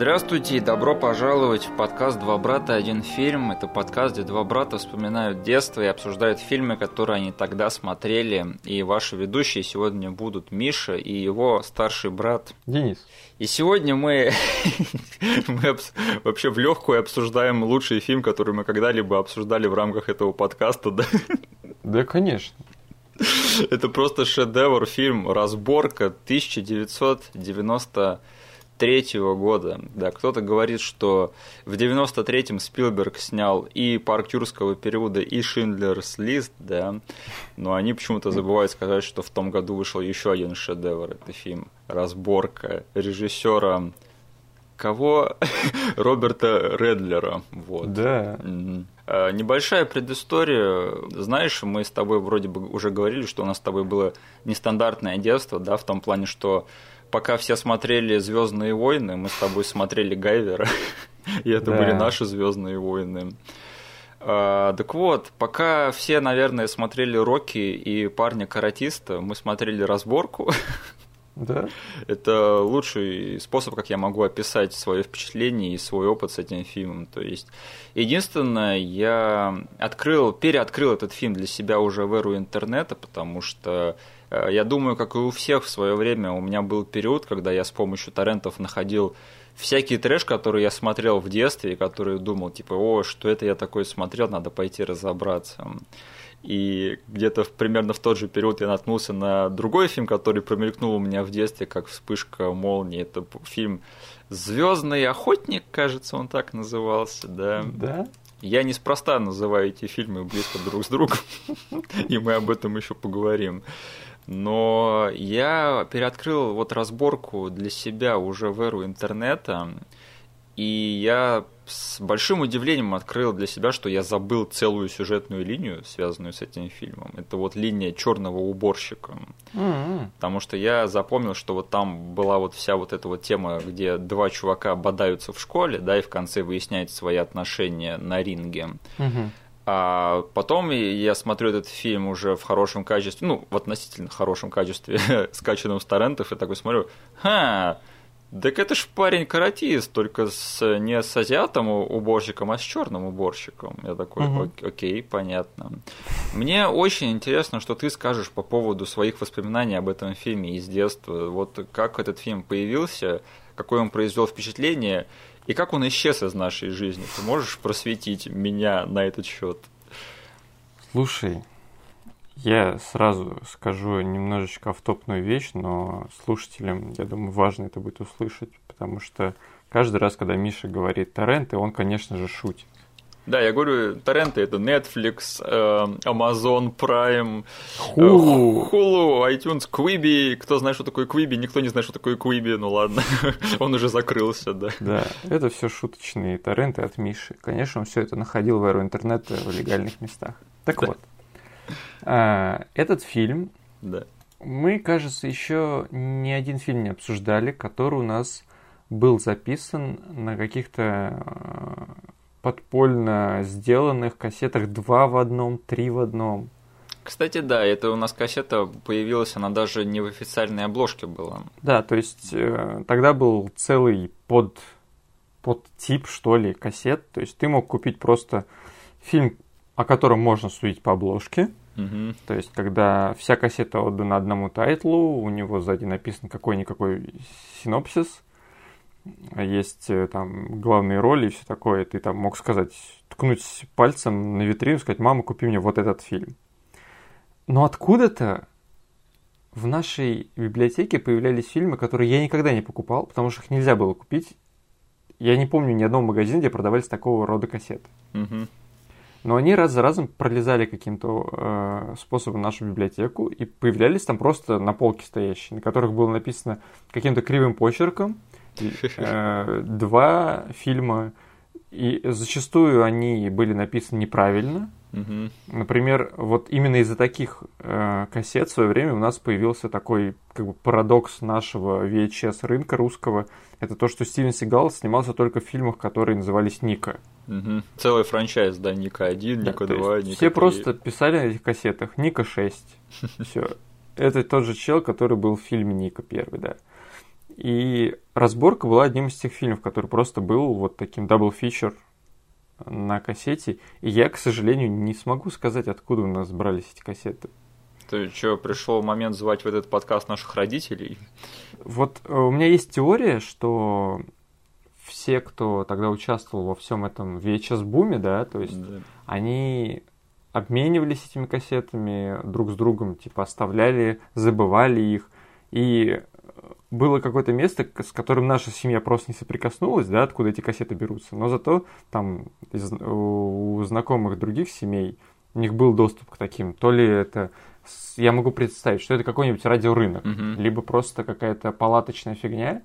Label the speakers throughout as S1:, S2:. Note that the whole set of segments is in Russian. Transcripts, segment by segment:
S1: Здравствуйте и добро пожаловать в подкаст «Два брата. Один фильм». Это подкаст, где два брата вспоминают детство и обсуждают фильмы, которые они тогда смотрели. И ваши ведущие сегодня будут Миша и его старший брат
S2: Денис.
S1: И сегодня мы, мы вообще в легкую обсуждаем лучший фильм, который мы когда-либо обсуждали в рамках этого подкаста, да?
S2: Да, конечно.
S1: Это просто шедевр фильм «Разборка» 1990 93 года. Да, кто-то говорит, что в 93-м Спилберг снял и «Парк юрского периода», и «Schindler's List», да, но они почему-то забывают сказать, что в том году вышел еще один шедевр. Это фильм «Разборка» режиссера кого? Роберта Редлера. Вот.
S2: Да.
S1: А, небольшая предыстория. Знаешь, мы с тобой вроде бы уже говорили, что у нас с тобой было нестандартное детство, да, в том плане, что пока все смотрели Звездные войны, мы с тобой смотрели Гайвера, и это да. были наши Звездные войны. А, так вот, пока все, наверное, смотрели Рокки и парня каратиста, мы смотрели разборку.
S2: Да.
S1: Это лучший способ, как я могу описать свое впечатление и свой опыт с этим фильмом. То есть, единственное, я открыл, переоткрыл этот фильм для себя уже в эру интернета, потому что я думаю, как и у всех в свое время, у меня был период, когда я с помощью торрентов находил всякий трэш, который я смотрел в детстве, и который думал, типа, о, что это я такое смотрел, надо пойти разобраться. И где-то примерно в тот же период я наткнулся на другой фильм, который промелькнул у меня в детстве, как вспышка молнии. Это фильм Звездный охотник, кажется, он так назывался, да.
S2: Да.
S1: Я неспроста называю эти фильмы близко друг с другом, и мы об этом еще поговорим. Но я переоткрыл вот разборку для себя уже в эру интернета, и я с большим удивлением открыл для себя, что я забыл целую сюжетную линию, связанную с этим фильмом. Это вот линия черного уборщика. Mm-hmm. Потому что я запомнил, что вот там была вот вся вот эта вот тема, где два чувака бодаются в школе, да, и в конце выясняют свои отношения на ринге. Mm-hmm. А потом я смотрю этот фильм уже в хорошем качестве, ну, в относительно хорошем качестве, скачанном с торрентов, и такой смотрю, ха, так это ж парень-каратист, только с, не с азиатом уборщиком, а с черным уборщиком. Я такой, угу. окей, понятно. Мне очень интересно, что ты скажешь по поводу своих воспоминаний об этом фильме из детства. Вот как этот фильм появился, какое он произвел впечатление, и как он исчез из нашей жизни? Ты можешь просветить меня на этот счет?
S2: Слушай, я сразу скажу немножечко автопную вещь, но слушателям, я думаю, важно это будет услышать, потому что каждый раз, когда Миша говорит торренты, он, конечно же, шутит.
S1: Да, я говорю, торренты это Netflix, э, Amazon Prime, Hulu. Э, Hulu, iTunes, Quibi. Кто знает, что такое Quibi? Никто не знает, что такое Quibi. Ну ладно, он уже закрылся, да.
S2: Да, это все шуточные торренты от Миши. Конечно, он все это находил в эру интернета в легальных местах. Так да. вот, а, этот фильм
S1: да.
S2: мы, кажется, еще ни один фильм не обсуждали, который у нас был записан на каких-то подпольно сделанных кассетах два в одном, три в одном.
S1: Кстати, да, это у нас кассета появилась, она даже не в официальной обложке была.
S2: Да, то есть э, тогда был целый под, под тип, что ли, кассет. То есть ты мог купить просто фильм, о котором можно судить по обложке.
S1: Угу.
S2: То есть, когда вся кассета отдана одному тайтлу, у него сзади написан какой-никакой синопсис, есть э, там главные роли и все такое, ты там мог сказать, ткнуть пальцем на витрину, сказать, мама, купи мне вот этот фильм. Но откуда-то в нашей библиотеке появлялись фильмы, которые я никогда не покупал, потому что их нельзя было купить. Я не помню ни одного магазина, где продавались такого рода кассеты.
S1: Угу.
S2: Но они раз за разом пролезали каким-то э, способом нашу библиотеку и появлялись там просто на полке стоящие, на которых было написано каким-то кривым почерком два фильма, и зачастую они были написаны неправильно. Например, вот именно из-за таких э, кассет в свое время у нас появился такой как бы парадокс нашего VHS рынка русского. Это то, что Стивен Сигал снимался только в фильмах, которые назывались Ника.
S1: Угу. Целый franchise, да, Нико 1, да, Нико 2, Нико 3.
S2: Все просто писали на этих кассетах Нико 6. Все. Это тот же чел, который был в фильме Нико первый, да. И разборка была одним из тех фильмов, который просто был вот таким double feature на кассете. И я, к сожалению, не смогу сказать, откуда у нас брались эти кассеты.
S1: Ты что, пришел момент звать в этот подкаст наших родителей?
S2: Вот э, у меня есть теория, что все, кто тогда участвовал во всем этом VHS-буме, да, то есть да. они обменивались этими кассетами друг с другом, типа оставляли, забывали их. И было какое-то место, с которым наша семья просто не соприкоснулась, да, откуда эти кассеты берутся. Но зато там из, у знакомых других семей у них был доступ к таким. То ли это я могу представить, что это какой-нибудь радиорынок, uh-huh. либо просто какая-то палаточная фигня,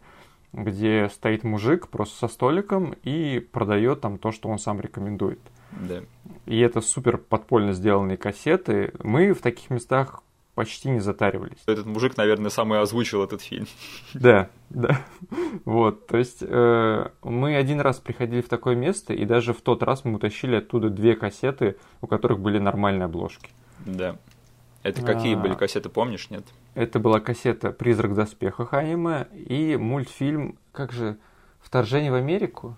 S2: где стоит мужик просто со столиком и продает там то, что он сам рекомендует.
S1: Да.
S2: И это супер подпольно сделанные кассеты. Мы в таких местах почти не затаривались.
S1: Этот мужик, наверное, самый озвучил этот фильм.
S2: Да, да. Вот, то есть э, мы один раз приходили в такое место, и даже в тот раз мы утащили оттуда две кассеты, у которых были нормальные обложки.
S1: Да. Это какие а, были кассеты, помнишь, нет?
S2: Это была кассета «Призрак в доспехах» аниме и мультфильм, как же, «Вторжение в Америку»?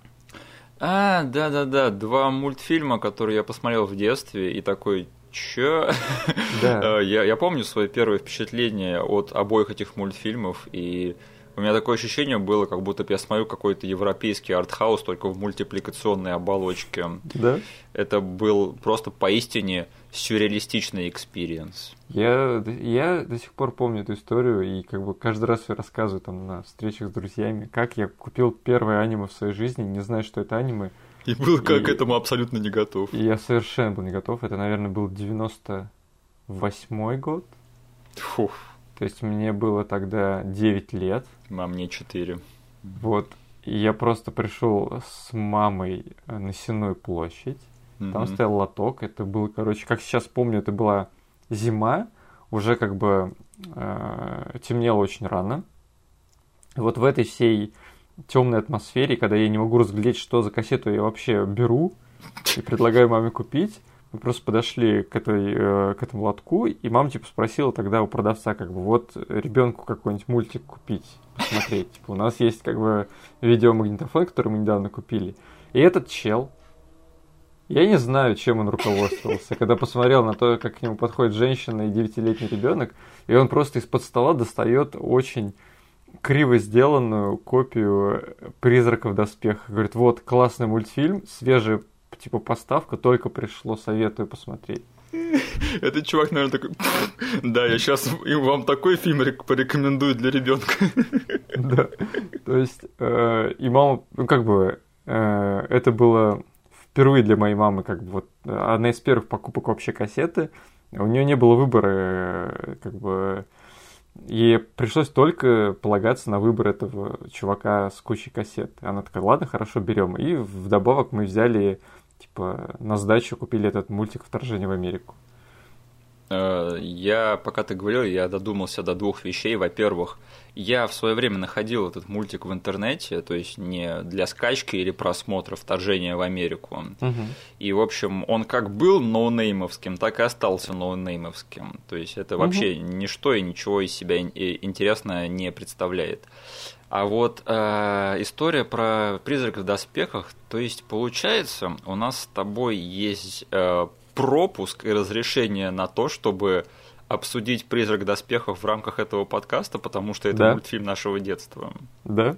S1: А, да-да-да, два мультфильма, которые я посмотрел в детстве, и такой, чё? Да. я, я помню свое первое впечатление от обоих этих мультфильмов, и у меня такое ощущение было, как будто я смотрю какой-то европейский артхаус, только в мультипликационной оболочке.
S2: Да?
S1: Это был просто поистине сюрреалистичный experience.
S2: Я, я до сих пор помню эту историю, и как бы каждый раз я рассказываю там на встречах с друзьями, как я купил первое аниме в своей жизни, не знаю, что это аниме.
S1: И был как к этому абсолютно не готов.
S2: И я совершенно был не готов. Это, наверное, был 98 год.
S1: Фух.
S2: То есть мне было тогда 9 лет.
S1: А мне 4.
S2: Вот. И я просто пришел с мамой на Сенную площадь. Mm-hmm. Там стоял лоток. Это было, короче, как сейчас помню, это была зима. Уже как бы э, темнело очень рано. И вот в этой всей темной атмосфере, когда я не могу разглядеть, что за кассету я вообще беру, и предлагаю маме купить, мы просто подошли к, этой, э, к этому лотку, и мама типа спросила тогда у продавца, как бы, вот ребенку какой-нибудь мультик купить, посмотреть. Типа, у нас есть как бы видеомагнитофон, который мы недавно купили. И этот чел, я не знаю, чем он руководствовался, когда посмотрел на то, как к нему подходит женщина и девятилетний ребенок, и он просто из-под стола достает очень криво сделанную копию «Призрака в доспехах». Говорит, вот, классный мультфильм, свежий типа поставка, только пришло, советую посмотреть.
S1: Этот чувак, наверное, такой, да, я сейчас вам такой фильм порекомендую для ребенка.
S2: Да, то есть, э, и мама, ну, как бы, э, это было впервые для моей мамы, как бы, вот, одна из первых покупок вообще кассеты. У нее не было выбора, э, как бы, Ей пришлось только полагаться на выбор этого чувака с кучей кассет. Она такая, ладно, хорошо, берем. И вдобавок мы взяли Типа на сдачу купили этот мультик «Вторжение в Америку».
S1: Э, я, пока ты говорил, я додумался до двух вещей. Во-первых, я в свое время находил этот мультик в интернете, то есть не для скачки или просмотра «Вторжение в Америку».
S2: Угу.
S1: И, в общем, он как был ноунеймовским, так и остался ноунеймовским. То есть это вообще угу. ничто и ничего из себя интересное не представляет. А вот э, история про призрак в доспехах, то есть получается, у нас с тобой есть э, пропуск и разрешение на то, чтобы обсудить призрак доспехов в рамках этого подкаста, потому что это да. мультфильм нашего детства.
S2: Да.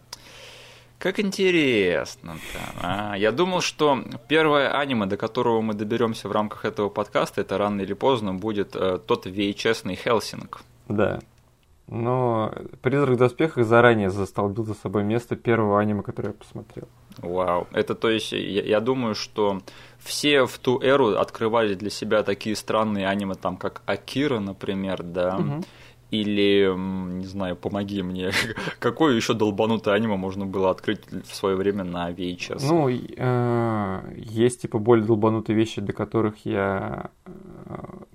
S1: Как интересно-то. А, я думал, что первое аниме, до которого мы доберемся в рамках этого подкаста, это рано или поздно будет э, тот VHS-ный Хелсинг.
S2: Да. Но «Призрак в доспехах» заранее застолбил за собой место первого аниме, которое я посмотрел.
S1: Вау. Это то есть, я, я думаю, что все в ту эру открывали для себя такие странные аниме, там, как Акира, например, да, угу. Или, не знаю, помоги мне, какое еще долбанутое аниме можно было открыть в свое время на VHS?
S2: Ну, э, есть типа более долбанутые вещи, до которых я э,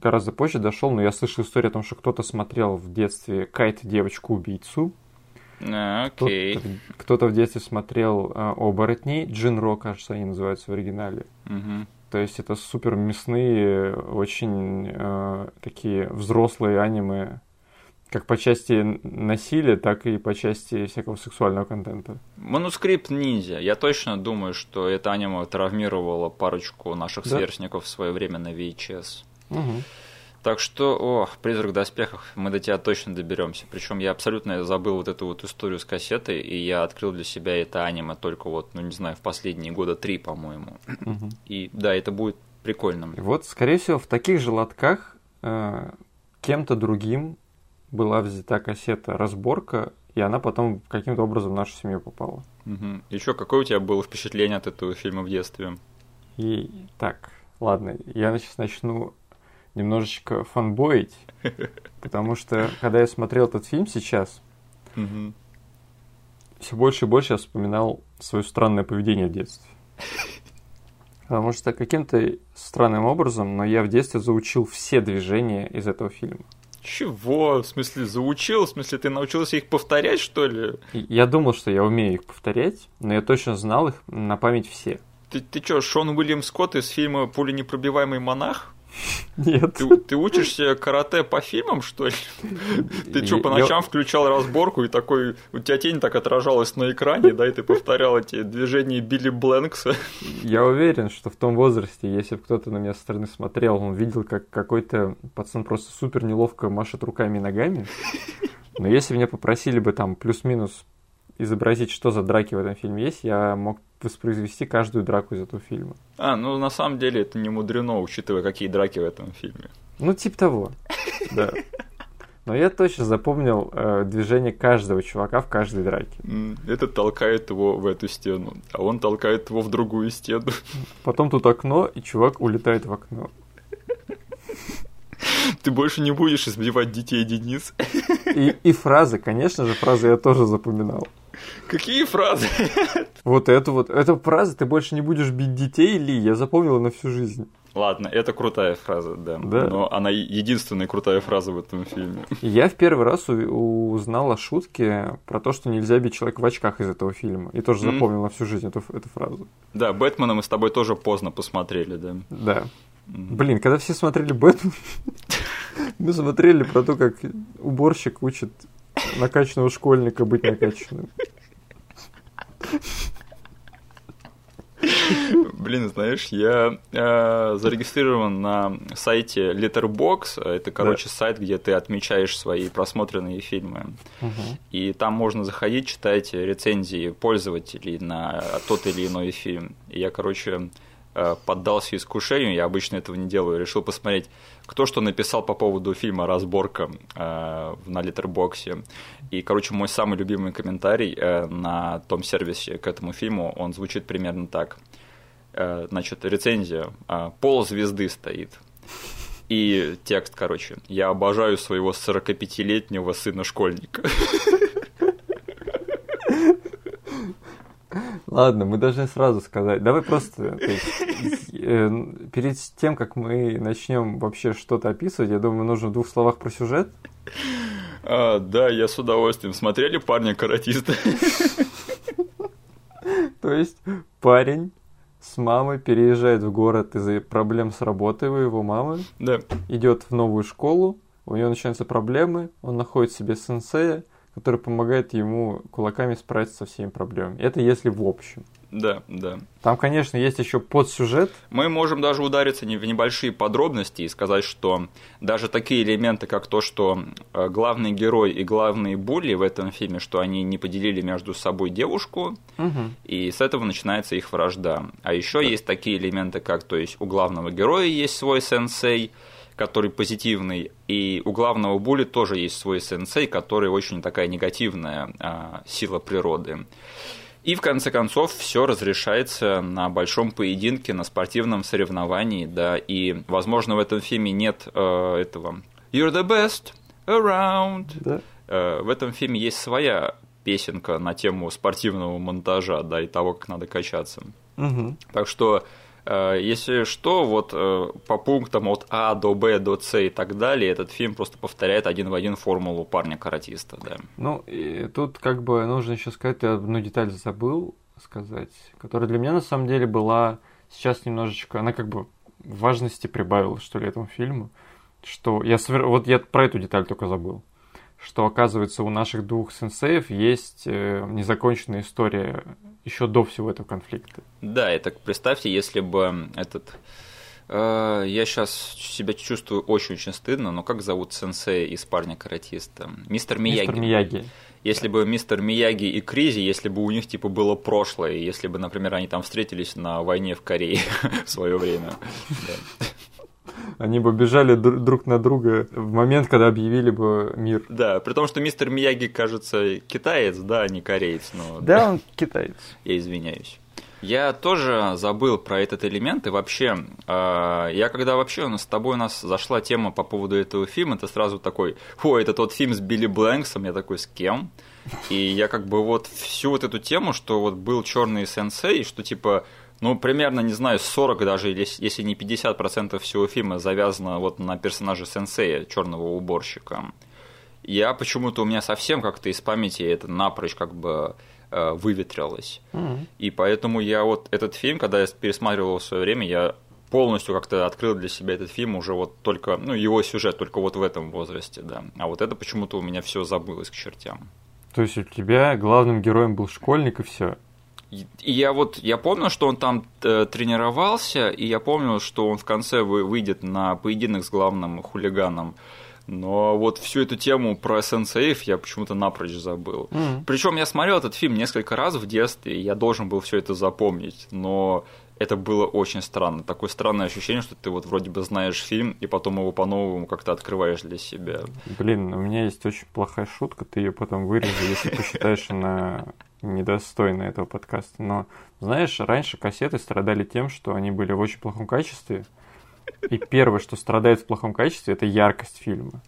S2: гораздо позже дошел, но я слышал историю о том, что кто-то смотрел в детстве Кайт девочку-убийцу.
S1: А, окей.
S2: Кто-то, в детстве смотрел э, оборотней, Джинро, кажется, они называются в оригинале.
S1: Угу.
S2: То есть это супер мясные, очень э, такие взрослые аниме Как по части насилия, так и по части всякого сексуального контента.
S1: Манускрипт ниндзя. Я точно думаю, что это аниме травмировало парочку наших да? сверстников в свое время на VHS.
S2: Угу.
S1: Так что, о, призрак в доспехах, мы до тебя точно доберемся. Причем я абсолютно забыл вот эту вот историю с кассетой, и я открыл для себя это аниме только вот, ну не знаю, в последние года три, по-моему.
S2: Угу.
S1: И да, это будет прикольным.
S2: Вот, скорее всего, в таких же лотках э, кем-то другим была взята кассета разборка, и она потом каким-то образом в нашу семью попала.
S1: Угу. Еще какое у тебя было впечатление от этого фильма в детстве?
S2: И так, ладно, я сейчас начну немножечко фанбоить, потому что, когда я смотрел этот фильм сейчас, все больше и больше я вспоминал свое странное поведение в детстве. Потому что каким-то странным образом, но я в детстве заучил все движения из этого фильма.
S1: Чего? В смысле, заучил? В смысле, ты научился их повторять, что ли?
S2: Я думал, что я умею их повторять, но я точно знал их на память все.
S1: Ты, ты что, Шон Уильям Скотт из фильма «Пуленепробиваемый монах»?
S2: Нет.
S1: Ты, ты учишься карате по фильмам, что ли? Ты что, по ночам включал разборку, и такой, у тебя тень так отражалась на экране, да, и ты повторял эти движения Билли Бленкса?
S2: Я уверен, что в том возрасте, если бы кто-то на меня со стороны смотрел, он видел, как какой-то пацан просто супер неловко машет руками и ногами. Но если меня попросили бы там плюс-минус изобразить, что за драки в этом фильме есть, я мог воспроизвести каждую драку из этого фильма.
S1: А, ну на самом деле это не мудрено, учитывая, какие драки в этом фильме.
S2: Ну, типа того, да. Но я точно запомнил э, движение каждого чувака в каждой драке.
S1: Это толкает его в эту стену, а он толкает его в другую стену.
S2: Потом тут окно, и чувак улетает в окно.
S1: Ты больше не будешь избивать детей, Денис.
S2: И, и фразы, конечно же, фразы я тоже запоминал.
S1: Какие фразы?
S2: Вот эту вот. Эта фраза «ты больше не будешь бить детей, Ли» я запомнила на всю жизнь.
S1: Ладно, это крутая фраза, да.
S2: да.
S1: Но она единственная крутая фраза в этом фильме.
S2: Я в первый раз узнал о шутке про то, что нельзя бить человека в очках из этого фильма. И тоже mm-hmm. запомнил на всю жизнь эту, эту фразу.
S1: Да, Бэтмена мы с тобой тоже поздно посмотрели, да.
S2: Да. Mm-hmm. Блин, когда все смотрели Бэтмен, мы смотрели про то, как уборщик учит накачанного школьника быть накачанным.
S1: Блин, знаешь, я э, зарегистрирован на сайте Letterbox. Это, короче, да. сайт, где ты отмечаешь свои просмотренные фильмы.
S2: Угу.
S1: И там можно заходить, читать рецензии пользователей на тот или иной фильм. И я, короче, Э, поддался искушению, я обычно этого не делаю, решил посмотреть, кто что написал по поводу фильма «Разборка» э, на Литербоксе. И, короче, мой самый любимый комментарий э, на том сервисе к этому фильму, он звучит примерно так. Значит, рецензия «Пол звезды стоит». И текст, короче, «Я обожаю своего 45-летнего сына-школьника».
S2: Ладно, мы должны сразу сказать. Давай просто есть, э, перед тем, как мы начнем вообще что-то описывать, я думаю, нужно в двух словах про сюжет.
S1: А, да, я с удовольствием. Смотрели парня-каратиста?
S2: То есть парень с мамой переезжает в город из-за проблем с работой у его мамы.
S1: Да.
S2: Идет в новую школу, у него начинаются проблемы, он находит себе сенсея, который помогает ему кулаками справиться со всеми проблемами. Это если в общем.
S1: Да, да.
S2: Там, конечно, есть еще подсюжет.
S1: Мы можем даже удариться в небольшие подробности и сказать, что даже такие элементы, как то, что э, главный герой и главные булли в этом фильме, что они не поделили между собой девушку,
S2: угу.
S1: и с этого начинается их вражда. А еще да. есть такие элементы, как, то есть у главного героя есть свой сенсей, который позитивный, и у главного Були тоже есть свой сенсей, который очень такая негативная а, сила природы. И в конце концов все разрешается на большом поединке, на спортивном соревновании, да, и, возможно, в этом фильме нет э, этого «You're the best around».
S2: Да.
S1: Э, в этом фильме есть своя песенка на тему спортивного монтажа, да, и того, как надо качаться.
S2: Угу.
S1: Так что если что, вот э, по пунктам от А до Б до С и так далее, этот фильм просто повторяет один в один формулу парня-каратиста, да.
S2: Ну, и тут как бы нужно еще сказать, я одну деталь забыл сказать, которая для меня на самом деле была сейчас немножечко, она как бы важности прибавила, что ли, этому фильму, что я, вот я про эту деталь только забыл, что, оказывается, у наших двух сенсеев есть э, незаконченная история еще до всего этого конфликта.
S1: Да, это представьте, если бы этот... Э, я сейчас себя чувствую очень-очень стыдно, но как зовут сенсей из парня-каратиста? Мистер Мияги.
S2: Мистер Мияги.
S1: Если бы мистер Мияги и Кризи, если бы у них типа было прошлое, если бы, например, они там встретились на войне в Корее в свое время.
S2: Они бы бежали друг на друга в момент, когда объявили бы мир.
S1: Да, при том, что мистер Мияги, кажется, китаец, да, а не кореец. Но,
S2: да, он китаец.
S1: Я извиняюсь. Я тоже забыл про этот элемент, и вообще, э, я когда вообще с тобой у нас зашла тема по поводу этого фильма, ты сразу такой, фу, это тот фильм с Билли Блэнксом, я такой, с кем? И я как бы вот всю вот эту тему, что вот был черный сенсей, что типа ну, примерно, не знаю, 40 даже, если не 50% всего фильма завязано вот на персонаже сенсея, черного уборщика. Я почему-то у меня совсем как-то из памяти это напрочь как бы э, выветрилось. Mm-hmm. И поэтому я вот этот фильм, когда я пересматривал его в свое время, я полностью как-то открыл для себя этот фильм уже вот только, ну, его сюжет только вот в этом возрасте, да. А вот это почему-то у меня все забылось к чертям.
S2: То есть у тебя главным героем был школьник и все?
S1: И я вот, я помню, что он там э, тренировался, и я помню, что он в конце вы, выйдет на поединок с главным хулиганом. Но вот всю эту тему про сенсеев я почему-то напрочь забыл. Mm-hmm. Причем я смотрел этот фильм несколько раз в детстве, и я должен был все это запомнить. Но это было очень странно. Такое странное ощущение, что ты вот вроде бы знаешь фильм, и потом его по-новому как-то открываешь для себя.
S2: Блин, у меня есть очень плохая шутка, ты ее потом вырежешь, если посчитаешь на недостойно этого подкаста. Но, знаешь, раньше кассеты страдали тем, что они были в очень плохом качестве. И первое, что страдает в плохом качестве, это яркость фильма.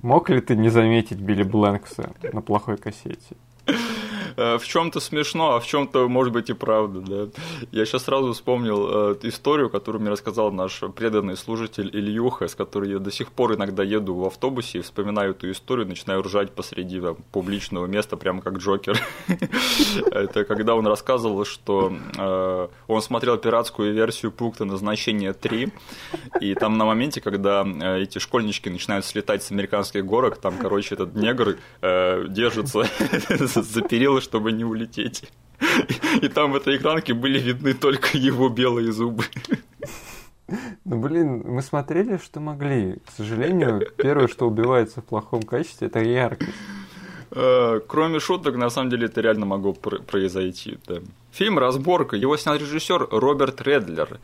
S2: Мог ли ты не заметить Билли Блэнкса на плохой кассете?
S1: Э, в чем-то смешно, а в чем-то, может быть, и правда, да. Я сейчас сразу вспомнил э, историю, которую мне рассказал наш преданный служитель Ильюха, с которой я до сих пор иногда еду в автобусе и вспоминаю эту историю, начинаю ржать посреди там, публичного места, прямо как Джокер. Это когда он рассказывал, что э, он смотрел пиратскую версию пункта назначения 3, и там на моменте, когда эти школьнички начинают слетать с американских горок, там, короче, этот негр держится за перила чтобы не улететь. И там в этой экранке были видны только его белые зубы.
S2: Ну, блин, мы смотрели, что могли. К сожалению, первое, что убивается в плохом качестве, это яркость.
S1: А, кроме шуток, на самом деле это реально могло произойти. Да. Фильм «Разборка», его снял режиссер Роберт Редлер.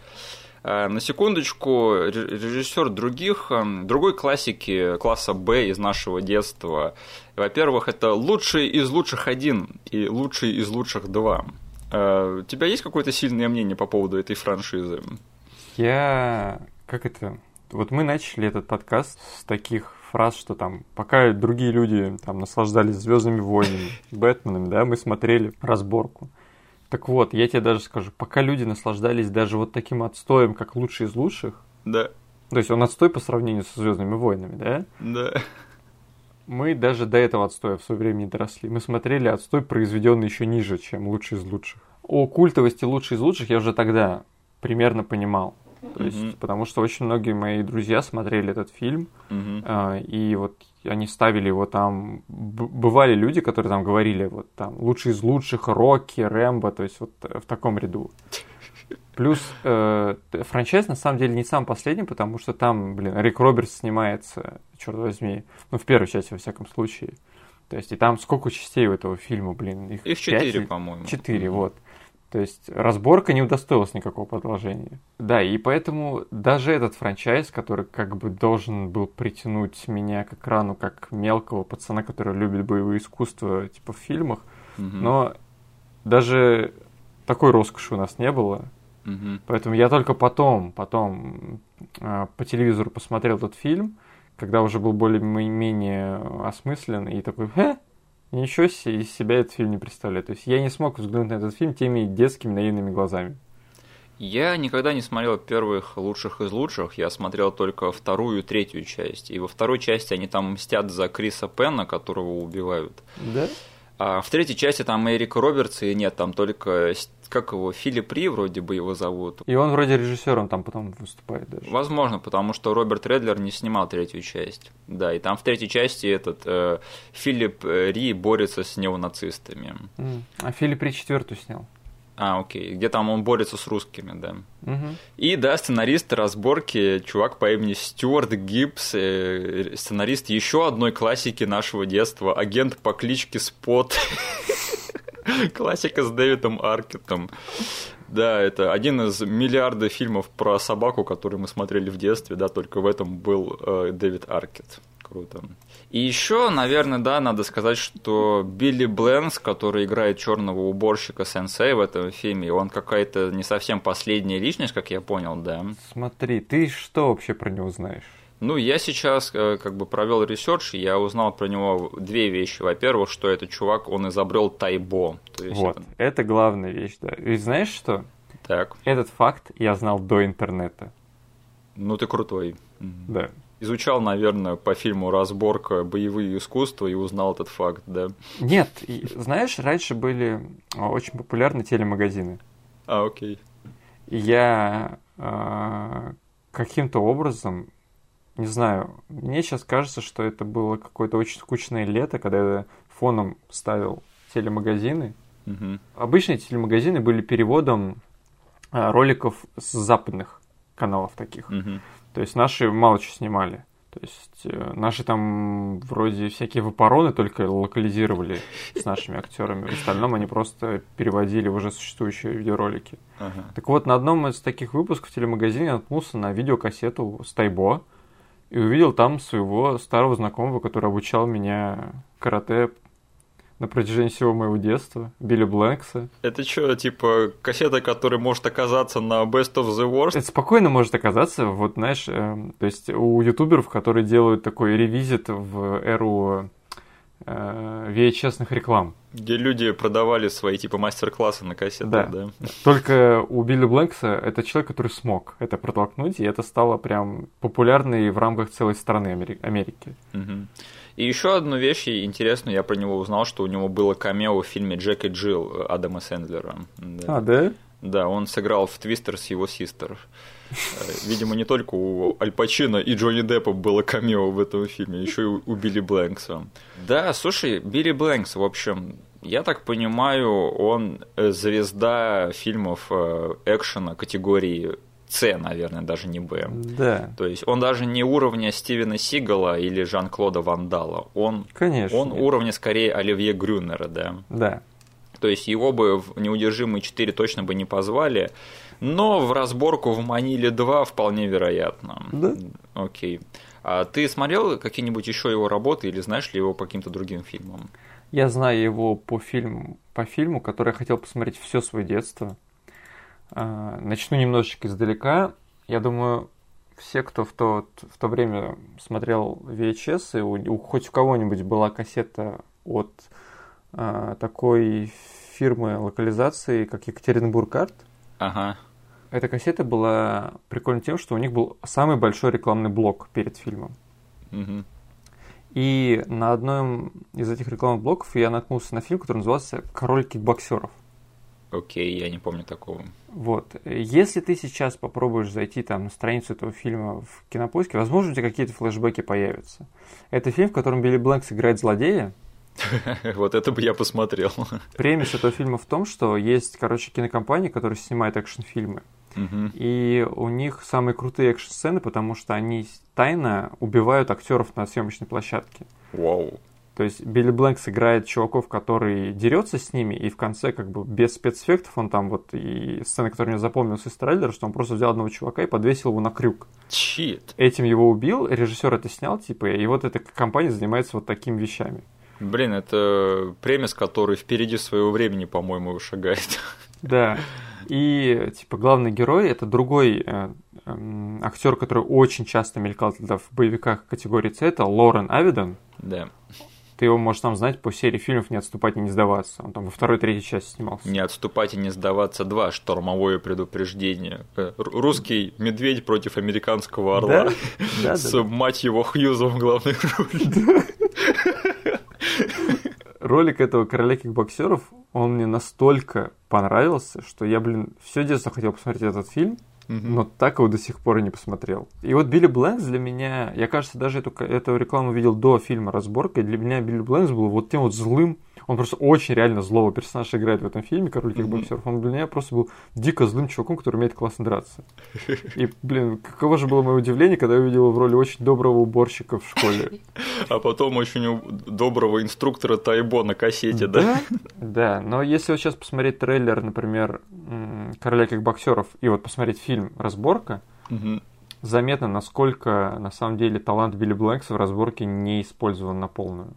S1: А, на секундочку, режиссер других, другой классики класса Б из нашего детства. Во-первых, это лучший из лучших один и лучший из лучших два. А, у тебя есть какое-то сильное мнение по поводу этой франшизы?
S2: Я... Как это? Вот мы начали этот подкаст с таких фраз, что там, пока другие люди там наслаждались Звездными войнами, Бэтменами, да, мы смотрели разборку. Так вот, я тебе даже скажу, пока люди наслаждались даже вот таким отстоем, как лучший из лучших.
S1: Да.
S2: То есть он отстой по сравнению со Звездными войнами, да?
S1: Да.
S2: Мы даже до этого отстоя в свое время не доросли. Мы смотрели отстой, произведенный еще ниже, чем лучший из лучших. О культовости лучший из лучших я уже тогда примерно понимал. То есть, mm-hmm. потому что очень многие мои друзья смотрели этот фильм, mm-hmm. э, и вот они ставили его там. Бывали люди, которые там говорили, вот там, лучший из лучших, Рокки, Рэмбо, то есть вот в таком ряду. Плюс э, франчайз на самом деле не сам последний, потому что там, блин, Рик Робертс снимается, черт возьми, ну, в первой части, во всяком случае. То есть, и там сколько частей у этого фильма, блин?
S1: Их, их четыре, по-моему.
S2: Четыре, mm-hmm. вот. То есть разборка не удостоилась никакого продолжения. Да, и поэтому даже этот франчайз, который как бы должен был притянуть меня к экрану как мелкого пацана, который любит боевые искусства, типа в фильмах, угу. но даже такой роскоши у нас не было. Угу. Поэтому я только потом, потом э, по телевизору посмотрел этот фильм, когда уже был более-менее осмыслен, и такой, э, ничего себе из себя этот фильм не представляет. То есть я не смог взглянуть на этот фильм теми детскими наивными глазами.
S1: Я никогда не смотрел первых лучших из лучших, я смотрел только вторую и третью часть. И во второй части они там мстят за Криса Пенна, которого убивают.
S2: Да?
S1: А в третьей части там Эрика Робертса и нет, там только как его, Филипп Ри вроде бы его зовут.
S2: И он вроде режиссером там потом выступает даже.
S1: Возможно, потому что Роберт Редлер не снимал третью часть. Да, и там в третьей части этот э, Филипп Ри борется с неонацистами.
S2: Mm. А Филипп Ри четвертую снял.
S1: А, окей. Где там он борется с русскими, да.
S2: Угу.
S1: И, да, сценарист разборки, чувак по имени Стюарт Гибс, э, сценарист еще одной классики нашего детства, агент по кличке Спот. Классика с Дэвидом Аркетом. Да, это один из миллиарда фильмов про собаку, которые мы смотрели в детстве, да, только в этом был э, Дэвид Аркет. Круто. И еще, наверное, да, надо сказать, что Билли Бленкс, который играет черного уборщика сенсей в этом фильме, он какая-то не совсем последняя личность, как я понял, да.
S2: Смотри, ты что вообще про него знаешь?
S1: Ну, я сейчас э, как бы провел research, я узнал про него две вещи. Во-первых, что этот чувак, он изобрел тайбо.
S2: То есть вот, это... это главная вещь, да. И знаешь что?
S1: Так.
S2: Этот факт я знал до интернета.
S1: Ну, ты крутой.
S2: Да.
S1: Изучал, наверное, по фильму «Разборка. Боевые искусства» и узнал этот факт, да?
S2: Нет, знаешь, раньше были а, очень популярны телемагазины.
S1: А, окей.
S2: Я э, каким-то образом не знаю, мне сейчас кажется, что это было какое-то очень скучное лето, когда я фоном ставил телемагазины.
S1: Угу.
S2: Обычные телемагазины были переводом а, роликов с западных каналов таких.
S1: Угу.
S2: То есть наши мало что снимали. То есть э, наши там вроде всякие вапороны только локализировали с нашими актерами. В остальном они просто переводили уже существующие видеоролики.
S1: Ага.
S2: Так вот, на одном из таких выпусков телемагазина я наткнулся на видеокассету с Тайбо и увидел там своего старого знакомого, который обучал меня карате на протяжении всего моего детства, Билли Блэнкса.
S1: Это что, типа кассета, которая может оказаться на Best of the Worst?
S2: Это спокойно может оказаться, вот знаешь, э, то есть у ютуберов, которые делают такой ревизит в эру э, VHS-ных реклам.
S1: Где люди продавали свои типа мастер-классы на кассетах, да.
S2: да. Только у Билли Блэнкса это человек, который смог это протолкнуть, и это стало прям популярной в рамках целой страны Америки.
S1: Угу. И еще одну вещь интересную я про него узнал, что у него было камео в фильме Джек и Джилл Адама Сэндлера.
S2: Да. А, да?
S1: Да, он сыграл в Твистер с его систер. Э, видимо, не только у Аль Пачино и Джонни Деппа было камео в этом фильме, еще и у Билли Блэнкса. Да, слушай, Билли Блэнкс, в общем, я так понимаю, он э, звезда фильмов э, экшена категории с, наверное, даже не Б.
S2: Да.
S1: То есть он даже не уровня Стивена Сигала или Жан-Клода Вандала. Он,
S2: Конечно,
S1: он уровня скорее Оливье Грюнера, да.
S2: Да.
S1: То есть его бы в «Неудержимые 4» точно бы не позвали, но в разборку в «Маниле 2» вполне вероятно.
S2: Да.
S1: Окей. А ты смотрел какие-нибудь еще его работы или знаешь ли его по каким-то другим фильмам?
S2: Я знаю его по фильму, по фильму, который я хотел посмотреть все свое детство. А, начну немножечко издалека. Я думаю, все, кто в то, в то время смотрел VHS, и у, у, хоть у кого-нибудь была кассета от такой фирмы локализации, как Екатеринбург Арт.
S1: Ага.
S2: Эта кассета была прикольна тем, что у них был самый большой рекламный блок перед фильмом.
S1: Угу.
S2: И на одном из этих рекламных блоков я наткнулся на фильм, который назывался «Король кикбоксеров».
S1: Окей, я не помню такого.
S2: Вот. Если ты сейчас попробуешь зайти там на страницу этого фильма в кинопоиске, возможно, у тебя какие-то флешбеки появятся. Это фильм, в котором Билли Блэнкс играет злодея.
S1: Вот это бы я посмотрел.
S2: Премис этого фильма в том, что есть, короче, кинокомпания, которая снимает экшн-фильмы. И у них самые крутые экшн-сцены, потому что они тайно убивают актеров на съемочной площадке.
S1: Вау.
S2: То есть Билли Блэнкс играет чуваков, который дерется с ними, и в конце, как бы без спецэффектов, он там вот, и сцена, которая мне запомнилась из трейлера, что он просто взял одного чувака и подвесил его на крюк.
S1: Чит.
S2: Этим его убил, режиссер это снял, типа, и вот эта компания занимается вот такими вещами.
S1: Блин, это премис, который впереди своего времени, по-моему, шагает.
S2: Да. И, типа, главный герой это другой э, э, актер, который очень часто мелькал тогда в боевиках категории С, это Лорен Авидон.
S1: Да.
S2: Ты его можешь там знать по серии фильмов «Не отступать и не сдаваться». Он там во второй, третьей части снимался.
S1: «Не отступать и не сдаваться 2. Штормовое предупреждение». Э, русский медведь против американского орла. Да? Да, С, мать его, Хьюзом в главной роли.
S2: Ролик этого короля кикбоксеров, он мне настолько понравился, что я, блин, все детство хотел посмотреть этот фильм, но так его до сих пор и не посмотрел. И вот Билли Блэнкс для меня, я, кажется, даже эту, эту рекламу видел до фильма «Разборка», и для меня Билли Блэнкс был вот тем вот злым, он просто очень реально злого персонажа играет в этом фильме, король кикбоксеров. Он для меня просто был дико злым чуваком, который умеет классно драться. И, блин, каково же было мое удивление, когда я увидел его в роли очень доброго уборщика в школе.
S1: А потом очень доброго инструктора тайбо на кассете, да?
S2: Да. Но если вот сейчас посмотреть трейлер, например, «Короля кикбоксеров» и вот посмотреть фильм «Разборка», заметно, насколько на самом деле талант Билли Блэнкса в разборке не использован на полную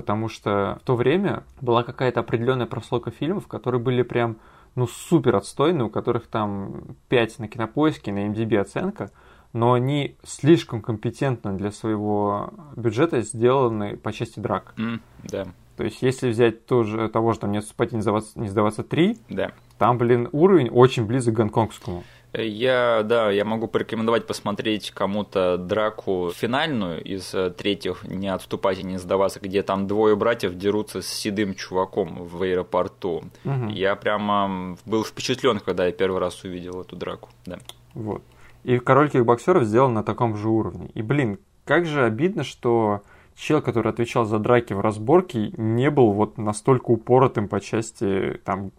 S2: потому что в то время была какая-то определенная прослойка фильмов, которые были прям ну супер отстойные, у которых там 5 на кинопоиске, на MDB оценка, но они слишком компетентно для своего бюджета сделаны по части драк.
S1: Mm, да.
S2: То есть, если взять тоже того же, там, не спать не сдаваться, не сдаваться 3,
S1: да.
S2: там, блин, уровень очень близок к гонконгскому.
S1: Я, да, я могу порекомендовать посмотреть кому-то драку финальную из э, третьих «Не отступать и не сдаваться», где там двое братьев дерутся с седым чуваком в аэропорту. Угу. Я прямо был впечатлен, когда я первый раз увидел эту драку. Да.
S2: Вот. И «Король кикбоксеров» сделан на таком же уровне. И, блин, как же обидно, что чел, который отвечал за драки в разборке, не был вот настолько упоротым по части там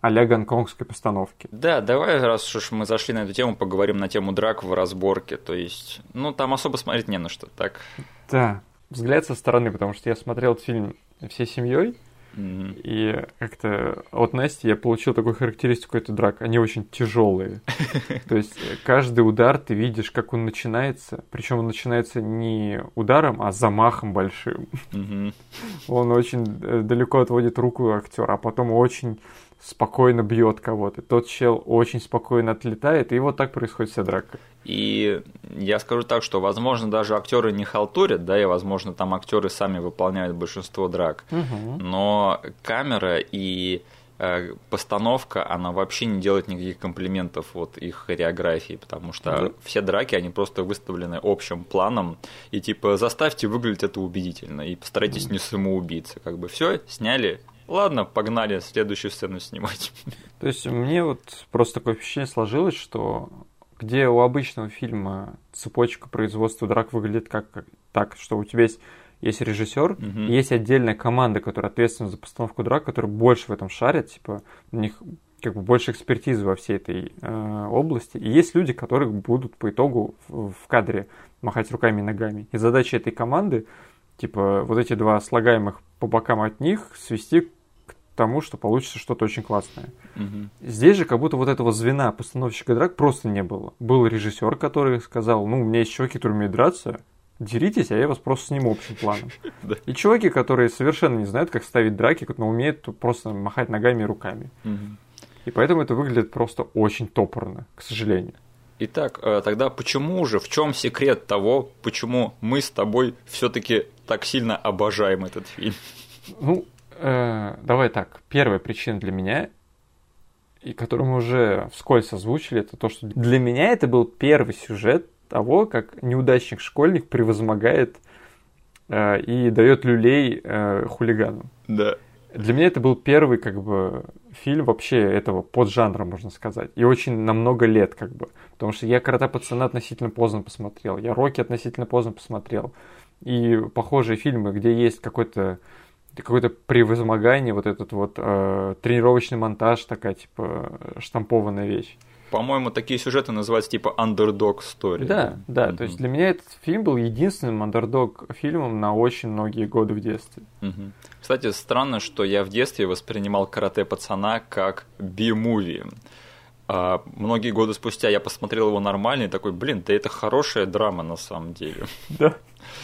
S2: а-ля гонконгской постановки.
S1: Да, давай, раз уж мы зашли на эту тему, поговорим на тему драк в разборке. То есть, ну, там особо смотреть не на что, так?
S2: Да, взгляд со стороны, потому что я смотрел этот фильм всей семьей, Mm-hmm. И как-то от Насти я получил такую характеристику этой драк. Они очень тяжелые. То есть каждый удар ты видишь, как он начинается. Причем он начинается не ударом, а замахом большим. Он очень э, далеко отводит руку актера, а потом очень спокойно бьет кого-то. Тот чел очень спокойно отлетает, и вот так происходит вся драка.
S1: И я скажу так, что, возможно, даже актеры не халтурят, да, и, возможно, там актеры сами выполняют большинство драк. Угу. Но камера и э, постановка, она вообще не делает никаких комплиментов вот их хореографии, потому что да. все драки, они просто выставлены общим планом, и типа заставьте выглядеть это убедительно, и постарайтесь не самоубиться, как бы все сняли, Ладно, погнали следующую сцену снимать.
S2: То есть мне вот просто такое впечатление сложилось, что где у обычного фильма цепочка производства драк выглядит как, как так, что у тебя есть есть режиссер, угу. есть отдельная команда, которая ответственна за постановку драк, которая больше в этом шарит, типа у них как бы больше экспертизы во всей этой э, области. И есть люди, которые будут по итогу в, в кадре махать руками и ногами. И задача этой команды, типа вот эти два слагаемых по бокам от них свести тому, что получится что-то очень классное. Угу. Здесь же как будто вот этого звена постановщика драк просто не было. Был режиссер, который сказал, ну, у меня есть чуваки, которые умеют драться, деритесь, а я вас просто сниму общим планом. И чуваки, которые совершенно не знают, как ставить драки, но умеют просто махать ногами и руками. И поэтому это выглядит просто очень топорно, к сожалению.
S1: Итак, э, тогда почему же, в чем секрет того, почему мы с тобой все-таки так сильно обожаем этот фильм?
S2: Ну, э, давай так, первая причина для меня, и которую мы уже вскользь озвучили, это то, что для меня это был первый сюжет того, как неудачник-школьник превозмогает э, и дает люлей э, хулигану.
S1: Да.
S2: Для меня это был первый, как бы, фильм вообще этого поджанра, можно сказать. И очень на много лет, как бы. Потому что я «Крота пацана» относительно поздно посмотрел. Я «Рокки» относительно поздно посмотрел. И похожие фильмы, где есть какой-то какое-то превозмогание, вот этот вот э, тренировочный монтаж, такая типа штампованная вещь.
S1: По-моему, такие сюжеты называются типа underdog story.
S2: Да, да. Mm-hmm. То есть для меня этот фильм был единственным underdog фильмом на очень многие годы в детстве.
S1: Mm-hmm. Кстати, странно, что я в детстве воспринимал карате пацана как би-муви. А многие годы спустя я посмотрел его нормально и такой, блин, да это хорошая драма на самом деле.
S2: Да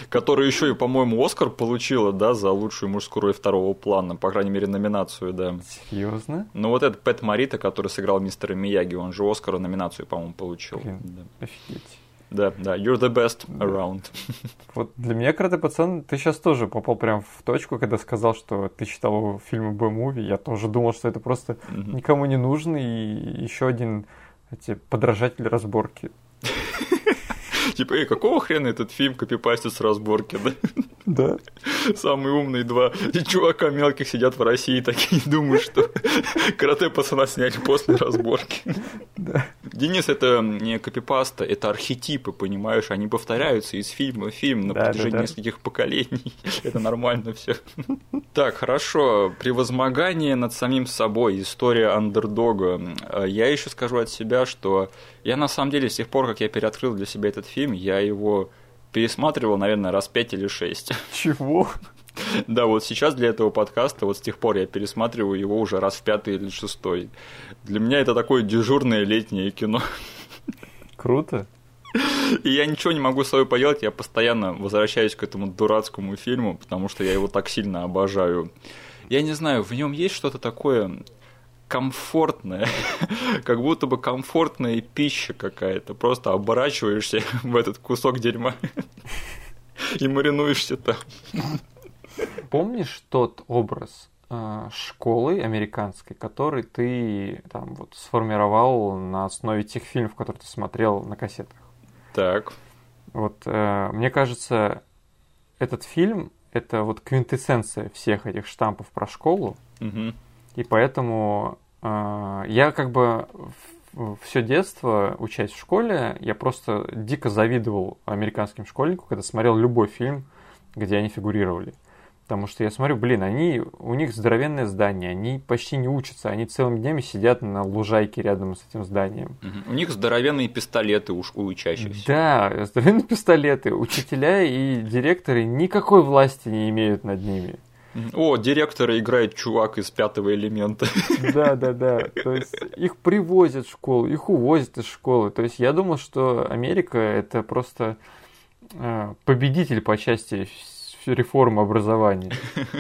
S1: которая еще и, по-моему, Оскар получила, да, за лучшую мужскую роль второго плана, по крайней мере, номинацию, да.
S2: Серьезно?
S1: Ну вот этот Пэт Марита, который сыграл мистера Мияги, он же Оскара номинацию, по-моему, получил. Блин,
S2: да. Офигеть.
S1: Да, да, you're the best around.
S2: Вот для меня, Карате пацан, ты сейчас тоже попал прям в точку, когда сказал, что ты читал фильмы Б-муви. Я тоже думал, что это просто mm-hmm. никому не нужно и еще один эти подражатель разборки.
S1: Типа, эй, какого хрена этот фильм копипастит с разборки, да?
S2: Да.
S1: Самые умные два чувака мелких сидят в России такие думают, что карате пацана сняли после разборки.
S2: Да.
S1: Денис, это не копипаста, это архетипы, понимаешь? Они повторяются из фильма в фильм на
S2: Да,
S1: протяжении
S2: да, да.
S1: нескольких поколений. Это нормально все. Так, хорошо. Превозмогание над самим собой. История андердога. Э, Я еще скажу от себя, что я на самом деле с тех пор, как я переоткрыл для себя этот фильм, я его пересматривал, наверное, раз пять или шесть.
S2: Чего?
S1: Да, вот сейчас для этого подкаста, вот с тех пор я пересматриваю его уже раз в пятый или шестой. Для меня это такое дежурное летнее кино.
S2: Круто.
S1: И я ничего не могу с собой поделать, я постоянно возвращаюсь к этому дурацкому фильму, потому что я его так сильно обожаю. Я не знаю, в нем есть что-то такое комфортное, как будто бы комфортная пища какая-то. Просто оборачиваешься в этот кусок дерьма и маринуешься там.
S2: Помнишь тот образ э, школы американской, который ты там вот сформировал на основе тех фильмов, которые ты смотрел на кассетах?
S1: Так,
S2: Вот э, мне кажется, этот фильм это вот квинтэссенция всех этих штампов про школу,
S1: мгм.
S2: и поэтому я как бы все детство, учась в школе, я просто дико завидовал американским школьникам, когда смотрел любой фильм, где они фигурировали. Потому что я смотрю, блин, они, у них здоровенное здание, они почти не учатся, они целыми днями сидят на лужайке рядом с этим зданием.
S1: У них здоровенные пистолеты уж у учащихся.
S2: Да, здоровенные пистолеты, учителя и директоры никакой власти не имеют над ними.
S1: О, директора играет чувак из пятого элемента.
S2: Да, да, да. То есть их привозят в школу, их увозят из школы. То есть я думал, что Америка это просто э, победитель по части реформы образования.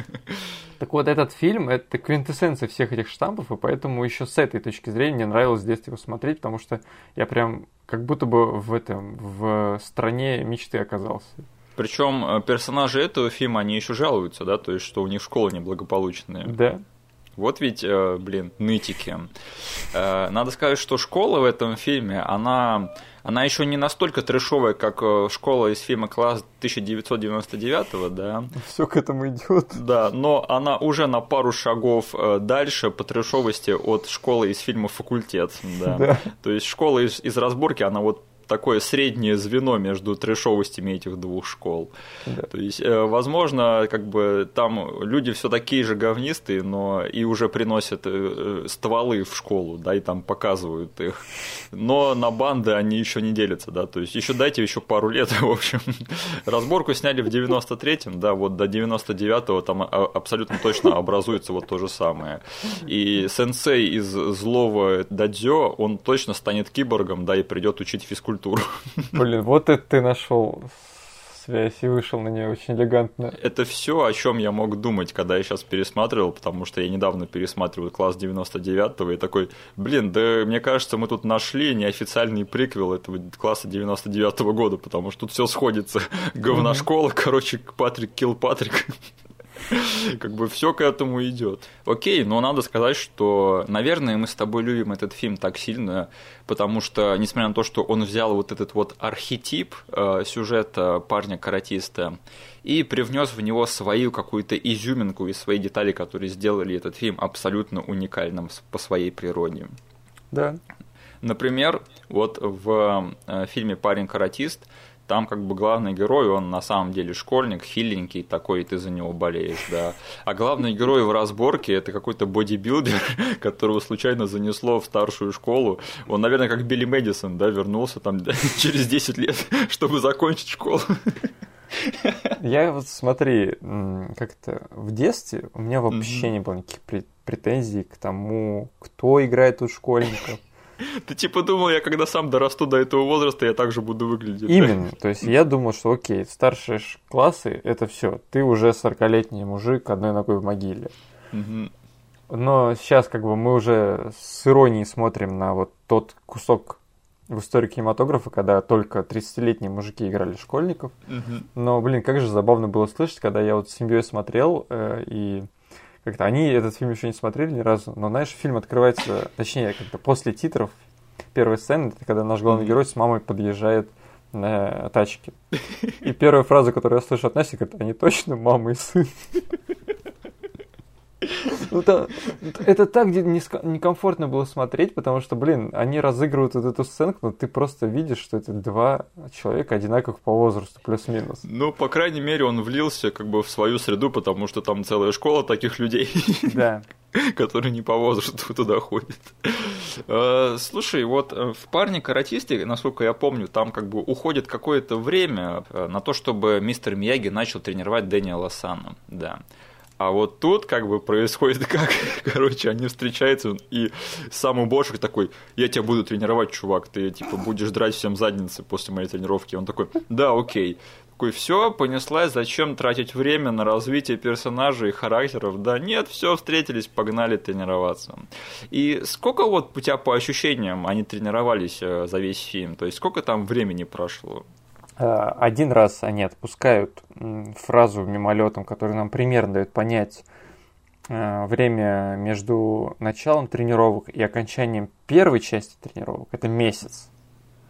S2: Так вот, этот фильм это квинтэссенция всех этих штампов, и поэтому еще с этой точки зрения мне нравилось в детстве его смотреть, потому что я прям как будто бы в этом, в стране мечты оказался.
S1: Причем э, персонажи этого фильма, они еще жалуются, да, то есть, что у них школа неблагополучная.
S2: Да.
S1: Вот ведь, э, блин, нытики. Э, Надо сказать, что школа в этом фильме, она, она еще не настолько трешовая, как школа из фильма «Класс 1999», да,
S2: Все к этому идет.
S1: да, но она уже на пару шагов дальше по трешовости от школы из фильма «Факультет», да.
S2: Да.
S1: То есть школа из, из разборки, она вот такое среднее звено между трешовостями этих двух школ.
S2: Да.
S1: То есть, э, возможно, как бы там люди все такие же говнистые, но и уже приносят э, э, стволы в школу, да, и там показывают их. Но на банды они еще не делятся, да, то есть еще дайте еще пару лет, в общем. Разборку сняли в 93-м, да, вот до 99-го там а- абсолютно точно образуется вот то же самое. И сенсей из злого дадзё, он точно станет киборгом, да, и придет учить физкультуру.
S2: Блин, вот это ты нашел связь и вышел на нее очень элегантно.
S1: Это все, о чем я мог думать, когда я сейчас пересматривал, потому что я недавно пересматривал класс 99-го и такой, блин, да мне кажется, мы тут нашли неофициальный приквел этого класса 99-го года, потому что тут все сходится. Говношкола, короче, Патрик Килл Патрик. Как бы все к этому идет. Окей, но надо сказать, что, наверное, мы с тобой любим этот фильм так сильно, потому что, несмотря на то, что он взял вот этот вот архетип э, сюжета парня-каратиста и привнес в него свою какую-то изюминку и свои детали, которые сделали этот фильм абсолютно уникальным по своей природе.
S2: Да.
S1: Например, вот в э, фильме «Парень-каратист» там как бы главный герой, он на самом деле школьник, хиленький такой, и ты за него болеешь, да. А главный герой в разборке это какой-то бодибилдер, которого случайно занесло в старшую школу. Он, наверное, как Билли Мэдисон, да, вернулся там через 10 лет, чтобы закончить школу.
S2: Я вот смотри, как-то в детстве у меня вообще
S1: Мгм.
S2: не было никаких пре- претензий к тому, кто играет у школьников.
S1: Ты типа думал, я когда сам дорасту до этого возраста, я также буду выглядеть.
S2: Именно. То есть я думал, что окей, старшие классы это все. Ты уже 40-летний мужик одной ногой в могиле. Но сейчас как бы мы уже с иронией смотрим на вот тот кусок в истории кинематографа, когда только 30-летние мужики играли школьников. Но, блин, как же забавно было слышать, когда я вот с семьей смотрел, э, и как-то они этот фильм еще не смотрели ни разу, но, знаешь, фильм открывается, точнее, как-то после титров, первой сцены, это когда наш главный герой с мамой подъезжает на тачке. И первая фраза, которую я слышу от Наси, это они точно мама и сын. Ну, это, это так некомфортно было смотреть, потому что, блин, они разыгрывают вот эту сценку, но ты просто видишь, что это два человека одинаковых по возрасту, плюс-минус.
S1: Ну, по крайней мере, он влился как бы в свою среду, потому что там целая школа таких людей.
S2: Да.
S1: которые не по возрасту туда ходят. Э, слушай, вот э, в парне каратисте, насколько я помню, там как бы уходит какое-то время э, на то, чтобы мистер Мияги начал тренировать Дэниела Сана. Да. А вот тут как бы происходит как, короче, они встречаются, и сам уборщик такой, я тебя буду тренировать, чувак, ты типа будешь драть всем задницы после моей тренировки. Он такой, да, окей. Такой, все, понеслась, зачем тратить время на развитие персонажей и характеров? Да нет, все, встретились, погнали тренироваться. И сколько вот у тебя по ощущениям они тренировались э, за весь фильм? То есть сколько там времени прошло?
S2: Э, один раз они отпускают фразу мимолетом, которая нам примерно дает понять э, время между началом тренировок и окончанием первой части тренировок. Это месяц.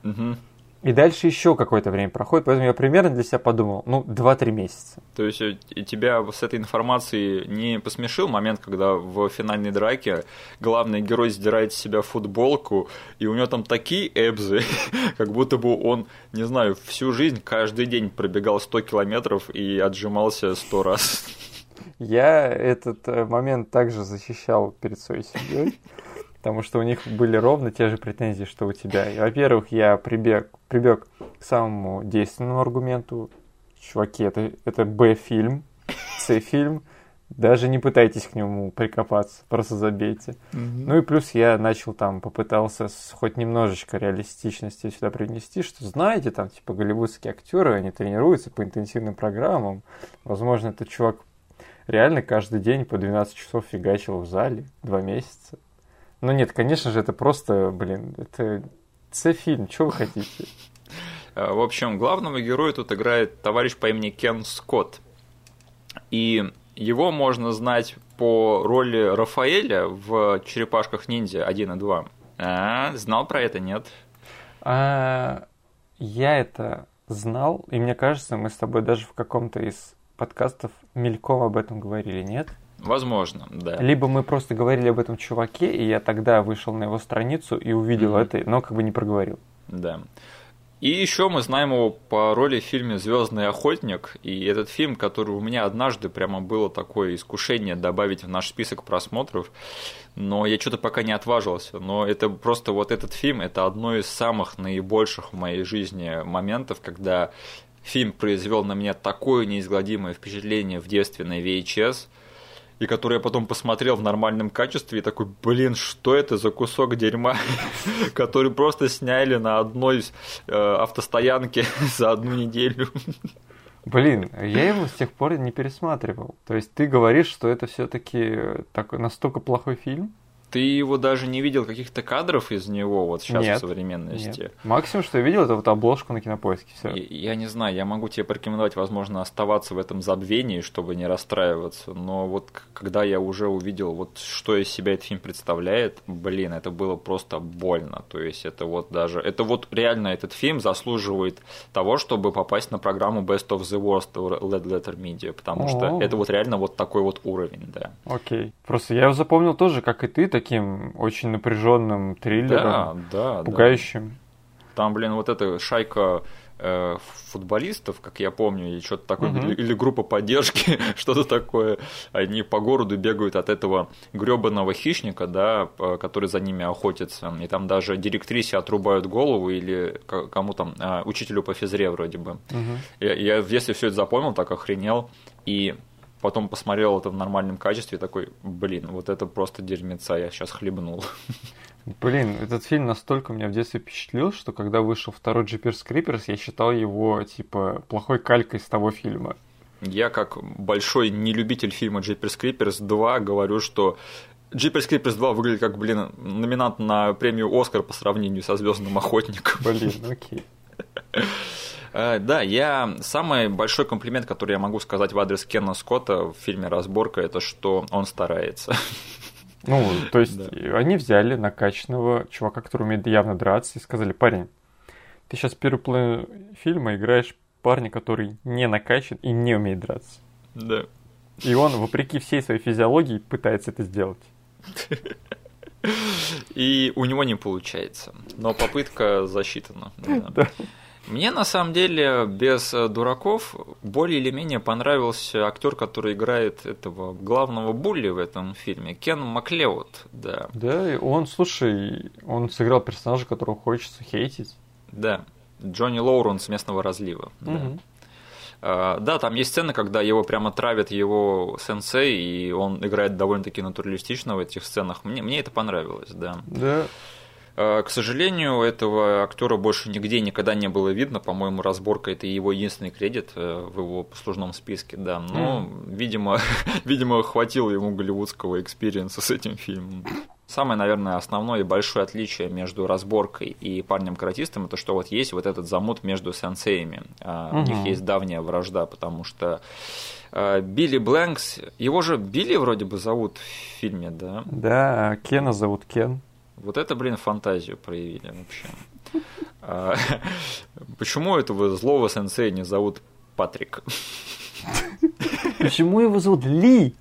S1: Угу.
S2: И дальше еще какое-то время проходит, поэтому я примерно для себя подумал, ну, 2-3 месяца.
S1: То есть э, тебя с этой информацией не посмешил момент, когда в финальной драке главный герой сдирает с себя футболку, и у него там такие эбзы, как будто бы он, не знаю, всю жизнь, каждый день пробегал 100 километров и отжимался 100 раз.
S2: Я этот э, момент также защищал перед своей семьей потому что у них были ровно те же претензии, что у тебя. И, во-первых, я прибег, прибег к самому действенному аргументу. Чуваки, это, это Б-фильм, С-фильм, даже не пытайтесь к нему прикопаться, просто забейте. Mm-hmm. Ну и плюс я начал там, попытался с хоть немножечко реалистичности сюда принести, что знаете, там типа голливудские актеры, они тренируются по интенсивным программам. Возможно, этот чувак реально каждый день по 12 часов фигачил в зале два месяца. Ну нет, конечно же, это просто, блин, это С-фильм, что вы хотите?
S1: Э, в общем, главного героя тут играет товарищ по имени Кен Скотт. И его можно знать по роли Рафаэля в «Черепашках ниндзя» 1 и 2. А, знал про это, нет?
S2: А, я это знал, и мне кажется, мы с тобой даже в каком-то из подкастов мельком об этом говорили, нет?
S1: Возможно, да.
S2: Либо мы просто говорили об этом чуваке, и я тогда вышел на его страницу и увидел mm-hmm. это, но как бы не проговорил.
S1: Да. И еще мы знаем его по роли в фильме Звездный охотник. И этот фильм, который у меня однажды прямо было такое искушение добавить в наш список просмотров, но я что-то пока не отважился. Но это просто вот этот фильм, это одно из самых наибольших в моей жизни моментов, когда фильм произвел на меня такое неизгладимое впечатление в детстве на VHS – и который я потом посмотрел в нормальном качестве и такой, блин, что это за кусок дерьма, который просто сняли на одной э, автостоянке за одну неделю.
S2: Блин, я его с тех пор не пересматривал. То есть ты говоришь, что это все-таки так, настолько плохой фильм?
S1: Ты его даже не видел каких-то кадров из него вот сейчас
S2: нет,
S1: в современности? Нет.
S2: Максимум, что я видел, это вот обложку на кинопоиске. Все.
S1: Я, я не знаю, я могу тебе порекомендовать, возможно, оставаться в этом забвении, чтобы не расстраиваться. Но вот когда я уже увидел, вот что из себя этот фильм представляет, блин, это было просто больно. То есть это вот даже, это вот реально этот фильм заслуживает того, чтобы попасть на программу Best of the Worst Led Letter Media, потому О-о-о. что это вот реально вот такой вот уровень, да.
S2: Окей. Просто я его запомнил тоже, как и ты, таким очень напряженным триллером,
S1: да, да,
S2: пугающим. Да.
S1: Там, блин, вот эта шайка э, футболистов, как я помню, или что-то такое, угу. или, или группа поддержки, что-то такое. Они по городу бегают от этого гребаного хищника, да, который за ними охотится. И там даже директрисе отрубают голову или кому там, а, учителю по физре вроде бы. Угу. Я, я детстве все это запомнил, так охренел. И потом посмотрел это в нормальном качестве и такой, блин, вот это просто дерьмеца, я сейчас хлебнул.
S2: Блин, этот фильм настолько меня в детстве впечатлил, что когда вышел второй Jeepers Creepers, я считал его, типа, плохой калькой с того фильма.
S1: Я, как большой нелюбитель фильма Jeepers Creepers 2, говорю, что Jeepers Creepers 2 выглядит как, блин, номинант на премию Оскар по сравнению со Звездным охотником.
S2: Блин, окей.
S1: Э, да, я самый большой комплимент, который я могу сказать в адрес Кена Скотта в фильме «Разборка», это что он старается.
S2: Ну, то есть да. они взяли накачанного чувака, который умеет явно драться, и сказали, парень, ты сейчас первый половину фильма играешь парня, который не накачан и не умеет драться.
S1: Да.
S2: И он, вопреки всей своей физиологии, пытается это сделать.
S1: И у него не получается. Но попытка засчитана. Да. Мне на самом деле без э, дураков более или менее понравился актер, который играет этого главного булли в этом фильме, Кен Маклеод, да.
S2: Да, и он, слушай, он сыграл персонажа, которого хочется хейтить.
S1: Да, Джонни Лоуренс местного разлива. Угу. Да. Э, да, там есть сцены, когда его прямо травит его сенсей, и он играет довольно-таки натуралистично в этих сценах. Мне, мне это понравилось, да.
S2: Да.
S1: Э, к сожалению, этого актера больше нигде никогда не было видно. По-моему, разборка это его единственный credit э, в его послужном списке, да. Но, м. видимо, видимо, хватило ему голливудского experience а с этим фильмом. Самое, наверное, основное и большое отличие между разборкой и парнем-каратистом, это что вот есть вот этот замут между сенсеями. Угу. У них есть давняя вражда, потому что Билли Блэнкс, его же Билли вроде бы зовут в фильме, да?
S2: Да, Кена зовут Кен.
S1: Вот это, блин, фантазию проявили вообще. А, почему этого злого сенсея не зовут Патрик?
S2: Почему его зовут Ли?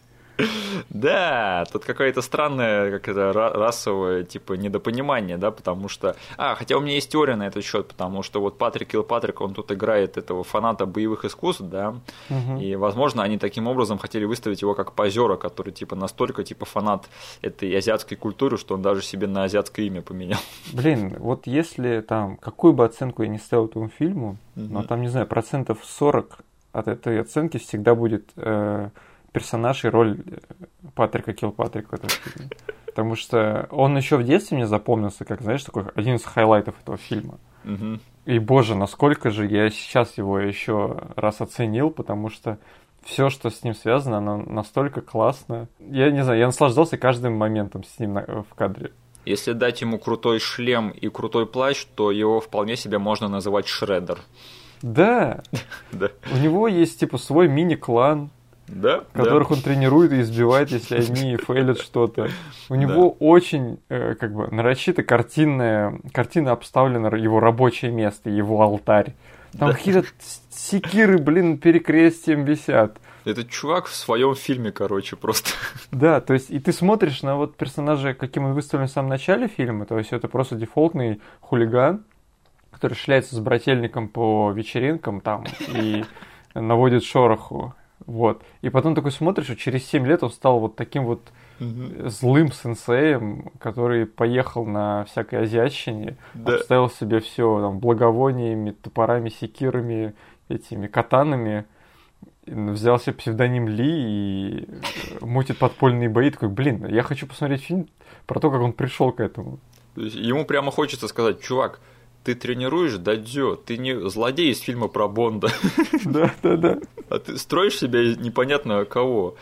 S1: Да, тут какое-то странное, как это, расовое, типа, недопонимание, да, потому что... А, хотя у меня есть теория на этот счет, потому что вот Патрик Килпатрик, он тут играет этого фаната боевых искусств, да, угу. и, возможно, они таким образом хотели выставить его как позера, который, типа, настолько, типа, фанат этой азиатской культуры, что он даже себе на азиатское имя поменял.
S2: Блин, вот если там, какую бы оценку я не ставил этому фильму, угу. но там, не знаю, процентов 40 от этой оценки всегда будет... Э, персонаж и роль э, Патрика Килпатрика в этом фильме. Потому что он еще в детстве мне запомнился, как, знаешь, такой один из highlight ов этого фильма.
S1: Угу.
S2: И, боже, насколько же я сейчас его еще раз оценил, потому что все, что с ним связано, оно настолько классно. Я не знаю, я наслаждался каждым моментом с ним в кадре.
S1: Если дать ему крутой шлем и крутой плащ, то его вполне себе можно называть Шреддер.
S2: Да.
S1: да.
S2: У него есть типа свой мини-клан,
S1: да,
S2: которых да. он тренирует и избивает, если они фейлят что-то. У него да. очень, э, как бы, нарочито картинная, картина обставлена его рабочее место, его алтарь. Там да. какие-то секиры, блин, перекрестием висят.
S1: Этот чувак в своем фильме, короче, просто.
S2: Да, то есть, и ты смотришь на вот персонажа, каким он выставлен в самом начале фильма, то есть это просто дефолтный хулиган, который шляется с брательником по вечеринкам там и наводит шороху. Вот. И потом такой смотришь, что через 7 лет он стал вот таким вот угу. злым сенсеем, который поехал на всякой азиатчине, да. обставил себе все там благовониями, топорами, секирами, этими катанами, взял себе псевдоним Ли и мутит подпольные бои. Такой, блин, я хочу посмотреть фильм про то, как он пришел к этому.
S1: Ему прямо хочется сказать, чувак, ты тренируешь дадзё, ты не злодей из фильма про Бонда.
S2: Да, да, да.
S1: А ты строишь себя непонятно кого.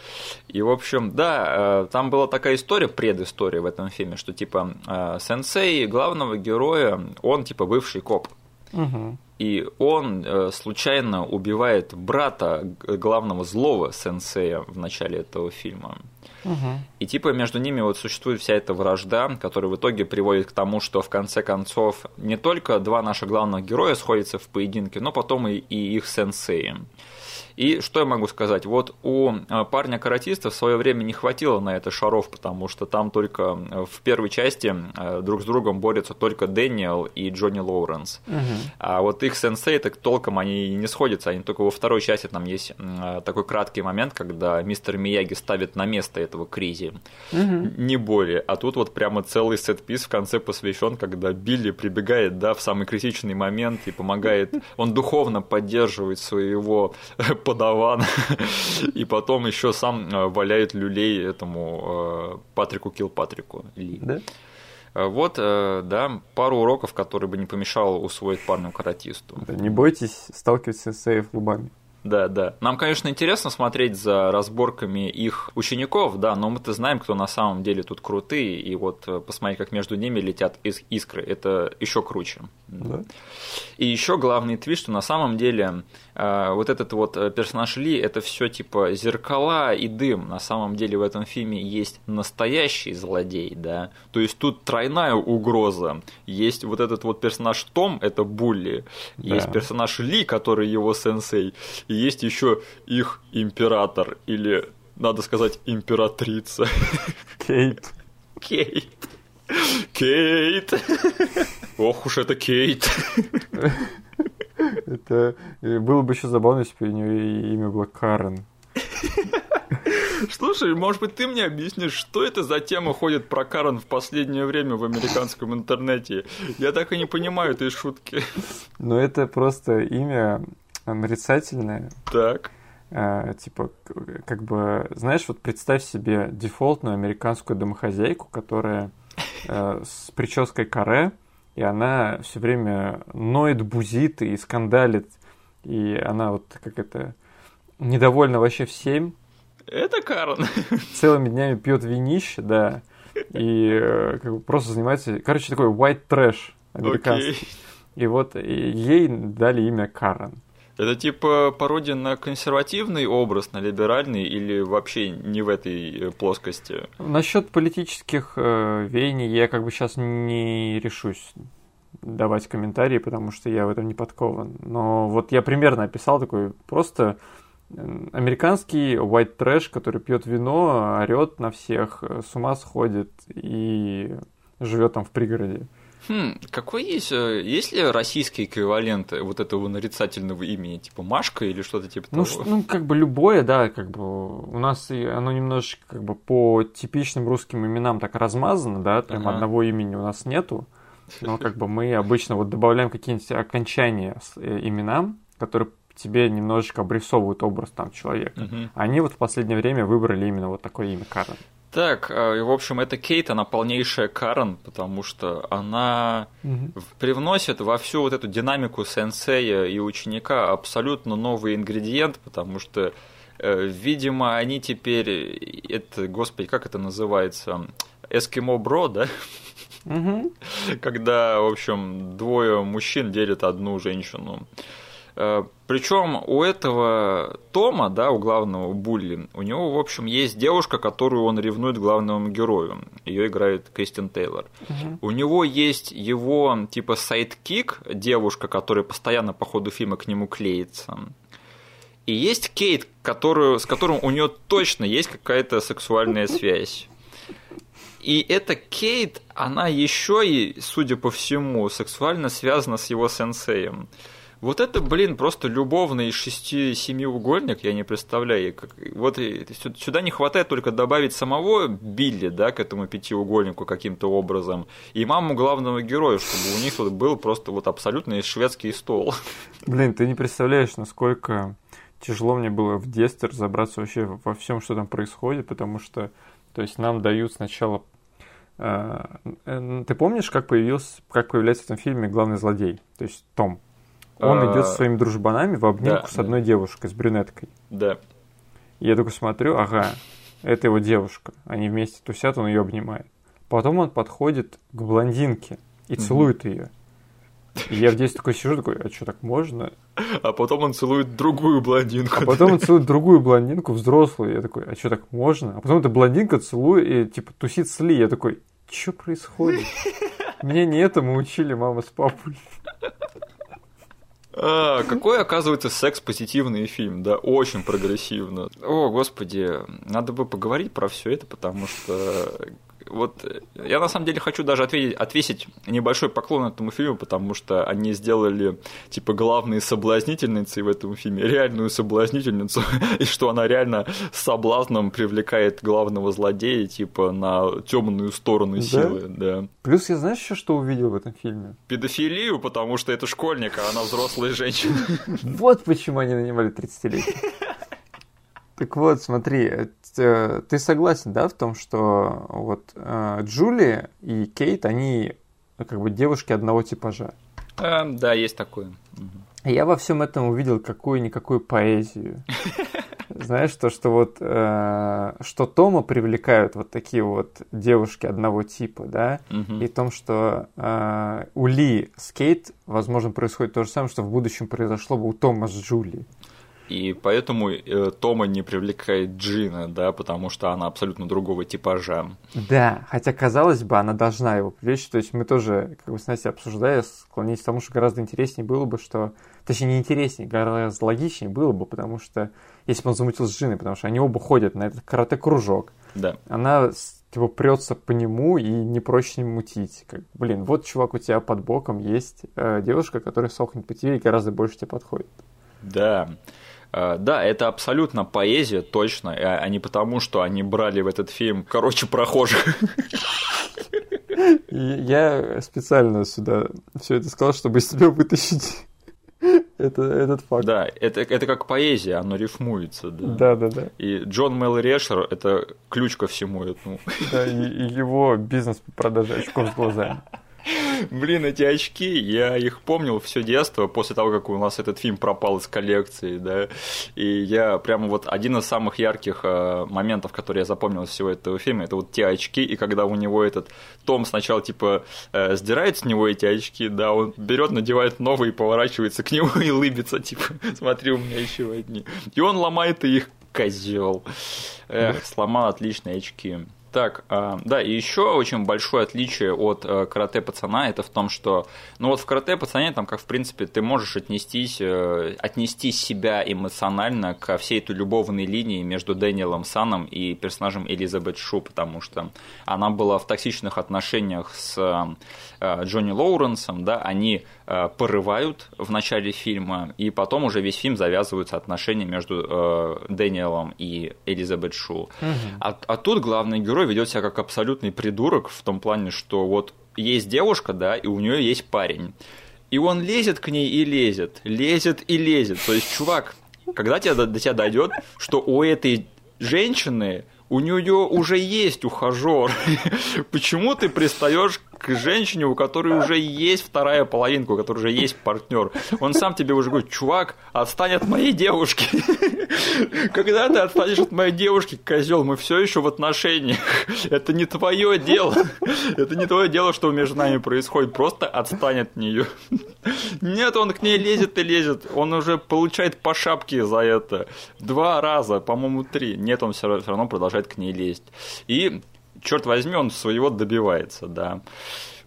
S1: И, в общем, да, э, там была такая история, предыстория в этом фильме, что, типа, э, сенсей главного героя, он, типа, бывший коп.
S2: Угу.
S1: И он э, случайно убивает брата главного злого сенсея в начале этого фильма. И типа между ними вот существует вся эта вражда, которая в итоге приводит к тому, что в конце концов не только два наших главных героя сходятся в поединке, но потом и, и их сенсеи. И что я могу сказать? Вот у э, парня-каратиста в свое время не хватило на это шаров, потому что там только э, в первой части э, друг с другом борются только Дэниел и Джонни Лоуренс.
S2: Угу.
S1: А вот их сенсей так толком они не сходятся, они только во второй части там есть такой краткий момент, когда мистер Мияги ставит на место этого Кризи.
S2: Угу.
S1: Не более. А тут вот прямо целый сет-пис в конце посвящен, когда Билли прибегает, да, в самый критичный момент и помогает, он духовно поддерживает своего подаван, и потом еще сам э, валяет люлей этому э, Патрику Килпатрику.
S2: Да?
S1: Э, вот, да, пару уроков, которые бы не помешало усвоить парню каратисту.
S2: Да, не бойтесь сталкиваться с сейф лбами.
S1: Да, да. Нам, конечно, интересно смотреть за разборками их учеников, да, но мы-то знаем, кто на самом деле тут крутые, и вот посмотреть, как между ними летят искры, это еще круче.
S2: Да.
S1: И еще главный твист, что на самом деле вот этот вот э, персонаж Ли, это все типа зеркала и дым. На самом деле в этом фильме есть настоящий злодей, да. То есть тут тройная угроза. Есть вот этот вот персонаж Том, это Булли. Да. Есть персонаж Ли, который его сенсей. И есть еще их император или надо сказать, императрица.
S2: Кейт.
S1: Кейт. Кейт. Ох уж это Кейт.
S2: Это э, было бы еще забавно, если бы у нее имя было Карен.
S1: Слушай, может быть, ты мне объяснишь, что это за тема ходит про Карен в последнее время в американском интернете? Я так и не понимаю этой шутки.
S2: Ну, это просто имя нарицательное.
S1: Так.
S2: А, типа, как бы, знаешь, вот представь себе дефолтную американскую домохозяйку, которая э, с прической каре, и она все время ноет, бузит и скандалит, и она вот как это недовольна вообще всем.
S1: Это Карен.
S2: Целыми днями пьет винище, да, и э, как бы просто занимается, короче, такой white trash американский. Okay. И вот ей дали имя Карен.
S1: Это типа пародия на консервативный образ, на либеральный или вообще не в этой э, плоскости?
S2: Насчет политических э, веяний я как бы сейчас не решусь давать комментарии, потому что я в этом не подкован. Но вот я примерно описал такой просто американский white trash, который пьет вино, орет на всех, э, с ума сходит и живет там в пригороде.
S1: Хм, какой есть, э, есть ли российские эквиваленты вот этого нарицательного имени, типа Машка или что-то типа
S2: ну,
S1: того?
S2: Ну, как бы любое, да, как бы у нас оно немножечко как бы по типичным русским именам так размазано, да, там ага. одного имени у нас нету, но как бы мы обычно вот добавляем какие-нибудь окончания с э, именам, которые тебе немножечко обрисовывают образ там человека. Угу. Они вот в последнее время выбрали именно вот такое имя Карен.
S1: Так, э, в общем, это Кейт, она полнейшая Карен, потому что она угу. привносит во всю вот эту динамику сенсея и ученика абсолютно новый ингредиент, потому что, э, видимо, они теперь, это, господи, как это называется, Eskimo bro, да? Угу. Когда, в общем, двое мужчин делят одну женщину. Э, Причем у этого Тома, да, у главного bully, у него, в общем, есть девушка, которую он ревнует главному герою. Ее играет Кристин Тейлор. Угу. У него есть его, типа, sidekick, девушка, которая постоянно по ходу фильма к нему клеится. И есть Кейт, которую, с которым у нее точно есть какая-то сексуальная связь. И эта Кейт, она еще и, судя по всему, сексуально связана с его сенсеем. Вот это, блин, просто любовный шести-семиугольник, я не представляю. Как... Вот сюда не хватает только добавить самого Билли, да, к этому пятиугольнику каким-то образом, и маму главного героя, чтобы у них вот был просто вот абсолютно шведский стол.
S2: Блин, ты не представляешь, насколько тяжело мне было в детстве разобраться вообще во всем, что там происходит, потому что, то есть, нам дают сначала э, э, ты помнишь, как появился, как появляется в этом фильме главный злодей, то есть Том? Он а... идет со своими дружбанами в обнимку да, с одной да. девушкой, с брюнеткой.
S1: Да.
S2: Я только смотрю, ага, это его девушка. Они вместе тусят, он ее обнимает. Потом он подходит к блондинке и целует ее. И я в детстве такой сижу, такой, а что, так можно?
S1: А потом он целует другую блондинку.
S2: А потом он целует другую блондинку, взрослую. Я такой, а что, так можно? А потом эта блондинка целует и, типа, тусит с Ли. Я такой, что происходит? Мне не этому учили мама с папой.
S1: А, какой, оказывается, секс-позитивный фильм, да, очень прогрессивно. О, господи, надо бы поговорить про все это, потому что вот я на самом деле хочу даже ответить, отвесить небольшой поклон этому фильму, потому что они сделали типа главные соблазнительницы в этом фильме, реальную соблазнительницу, и что она реально соблазном привлекает главного злодея типа на темную сторону силы, да.
S2: Плюс я знаешь еще что увидел в этом фильме?
S1: Педофилию, потому что это школьник, а она взрослая женщина.
S2: Вот почему они нанимали 30-летних. Так вот, смотри, э, ты согласен, да, в том, что вот э, Джули и Кейт, они как бы девушки одного типажа?
S1: А, да, есть такое.
S2: Я во всем этом увидел какую-никакую поэзию. знаешь, то, что вот, э, что Тома привлекают вот такие вот девушки одного типа, да,
S1: Мгм.
S2: и том, что э, у Ли с Кейт, возможно, происходит то же самое, что в будущем произошло бы у Тома с Джули.
S1: И поэтому э, Тома не привлекает Джина, да, потому что она абсолютно другого типажа.
S2: Да, хотя, казалось бы, она должна его привлечь. То есть мы тоже, как бы с Настей обсуждая, склонились к тому, что гораздо интереснее было бы, что... Точнее, не интереснее, гораздо логичнее было бы, потому что если бы он замутил с Джиной, потому что они оба ходят на этот карате-кружок,
S1: Да.
S2: она типа прется по нему и не проще ним мутить. Как, блин, вот, чувак, у тебя под боком есть э, девушка, которая сохнет по тебе и гораздо больше тебе подходит.
S1: Да. Э, Да, это абсолютно поэзия, точно, а а не потому, что они брали в этот фильм, короче, прохожих.
S2: Я специально сюда все это сказал, чтобы из тебя вытащить это, этот факт.
S1: Да, это, это как поэзия, оно рифмуется. Да.
S2: Да, да, да.
S1: И Джон Мэл Решер – это ключ ко всему этому.
S2: Да, и, и его бизнес по продаже очков с глазами.
S1: Блин, эти очки, я их помнил все детство, после того, как у нас этот фильм пропал из коллекции, да, и я прямо вот один из самых ярких э, моментов, которые я запомнил из всего этого фильма, это вот те очки, и когда у него этот Том сначала, типа, э, сдирает с него эти очки, да, он берет, надевает новые, поворачивается к нему и лыбится, типа, смотри, у меня еще одни. И он ломает их, козел. Эх, сломал отличные очки. Так, а, да, и еще очень большое отличие от э, карате пацана это в том, что, ну вот в карате пацане там, как в принципе, ты можешь отнестись, э, отнести себя эмоционально ко всей этой любовной линии между Дэниелом Саном и персонажем Элизабет Шу, потому что она была в токсичных отношениях с э, Джонни Лоуренсом, да, они порывают в начале фильма, и потом уже весь фильм завязываются отношения между э, Дэниелом и Элизабет Шу. А, а тут главный герой ведет себя как абсолютный придурок в том плане, что вот есть девушка, да, и у нее есть парень. И он лезет к ней и лезет, лезет и лезет. То есть, чувак, когда тебя, до тебя дойдет, что у этой женщины у нее уже есть ухажер. Почему ты пристаешь к женщине, у которой уже есть вторая половинка, у которой уже есть партнер? Он сам тебе уже говорит, чувак, отстань от моей девушки. Когда ты отстанешь от моей девушки, козел, мы все еще в отношениях. Это не твое дело. Это не твое дело, что между нами происходит. Просто отстань от нее. Нет, он к ней лезет и лезет. Он уже получает по шапке за это. Два раза, по-моему, три. Нет, он все равно продолжает к ней лезть. И, черт возьми, он своего добивается, да.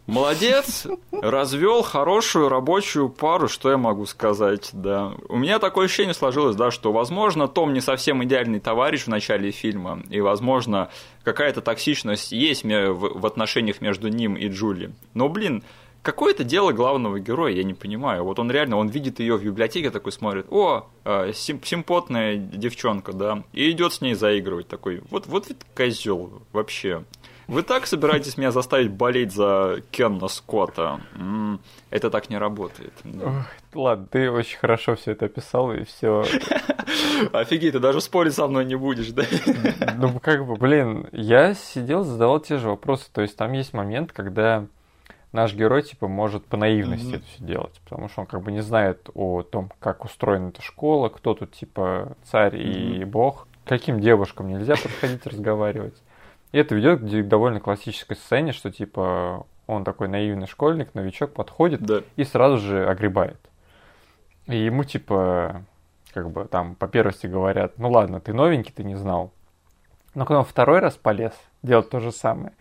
S1: Молодец, развел хорошую рабочую пару, что я могу сказать, да. У меня такое ощущение сложилось, да, что, возможно, Том не совсем идеальный товарищ в начале фильма, и, возможно, какая-то токсичность есть в отношениях между ним и Джули. Но, блин, Какое-то дело главного героя, я не понимаю. Вот он реально, он видит ее в библиотеке, такой смотрит, о, э, сим- симпотная девчонка, да, и идет с ней заигрывать такой. Вот, вот ведь козел вообще. Вы так собираетесь меня заставить болеть за Кенна Скотта? М, это так не работает. да.
S2: Ох, ладно, ты очень хорошо все это описал, и все.
S1: Офигеть, ты даже спорить со мной не будешь, да?
S2: Ну, как бы, блин, я сидел, задавал те же вопросы. То есть там есть момент, когда наш герой, типа, может по наивности
S1: Мгм.
S2: это все делать, потому что он как бы не знает о том, как устроена эта школа, кто тут, типа, царь и бог, каким девушкам нельзя подходить разговаривать. И это ведет к довольно классической сцене, что, типа, он такой наивный школьник, новичок подходит
S1: Да.
S2: и сразу же огребает. И ему, типа, как бы там по первости говорят, ну ладно, ты новенький, ты не знал. Но когда он второй раз полез делать то же самое,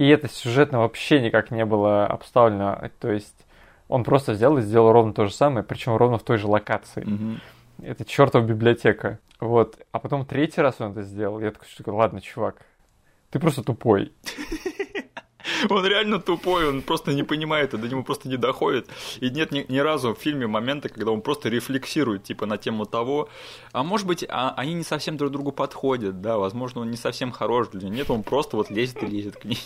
S2: и это сюжетно вообще никак не было обставлено, то есть он просто взял и сделал ровно то же самое, причем ровно в той же локации.
S1: Мгм.
S2: Это чертова библиотека. Вот. А потом третий раз он это сделал. Я такой, что, ладно, чувак, ты просто тупой.
S1: Он реально тупой, он просто не понимает, и до него просто не доходит. И нет ни, ни разу в фильме момента, когда он просто рефлексирует, типа, на тему того, а может быть, а, они не совсем друг другу подходят, да, возможно, он не совсем хорош для нее. Нет, он просто вот лезет и лезет к ней.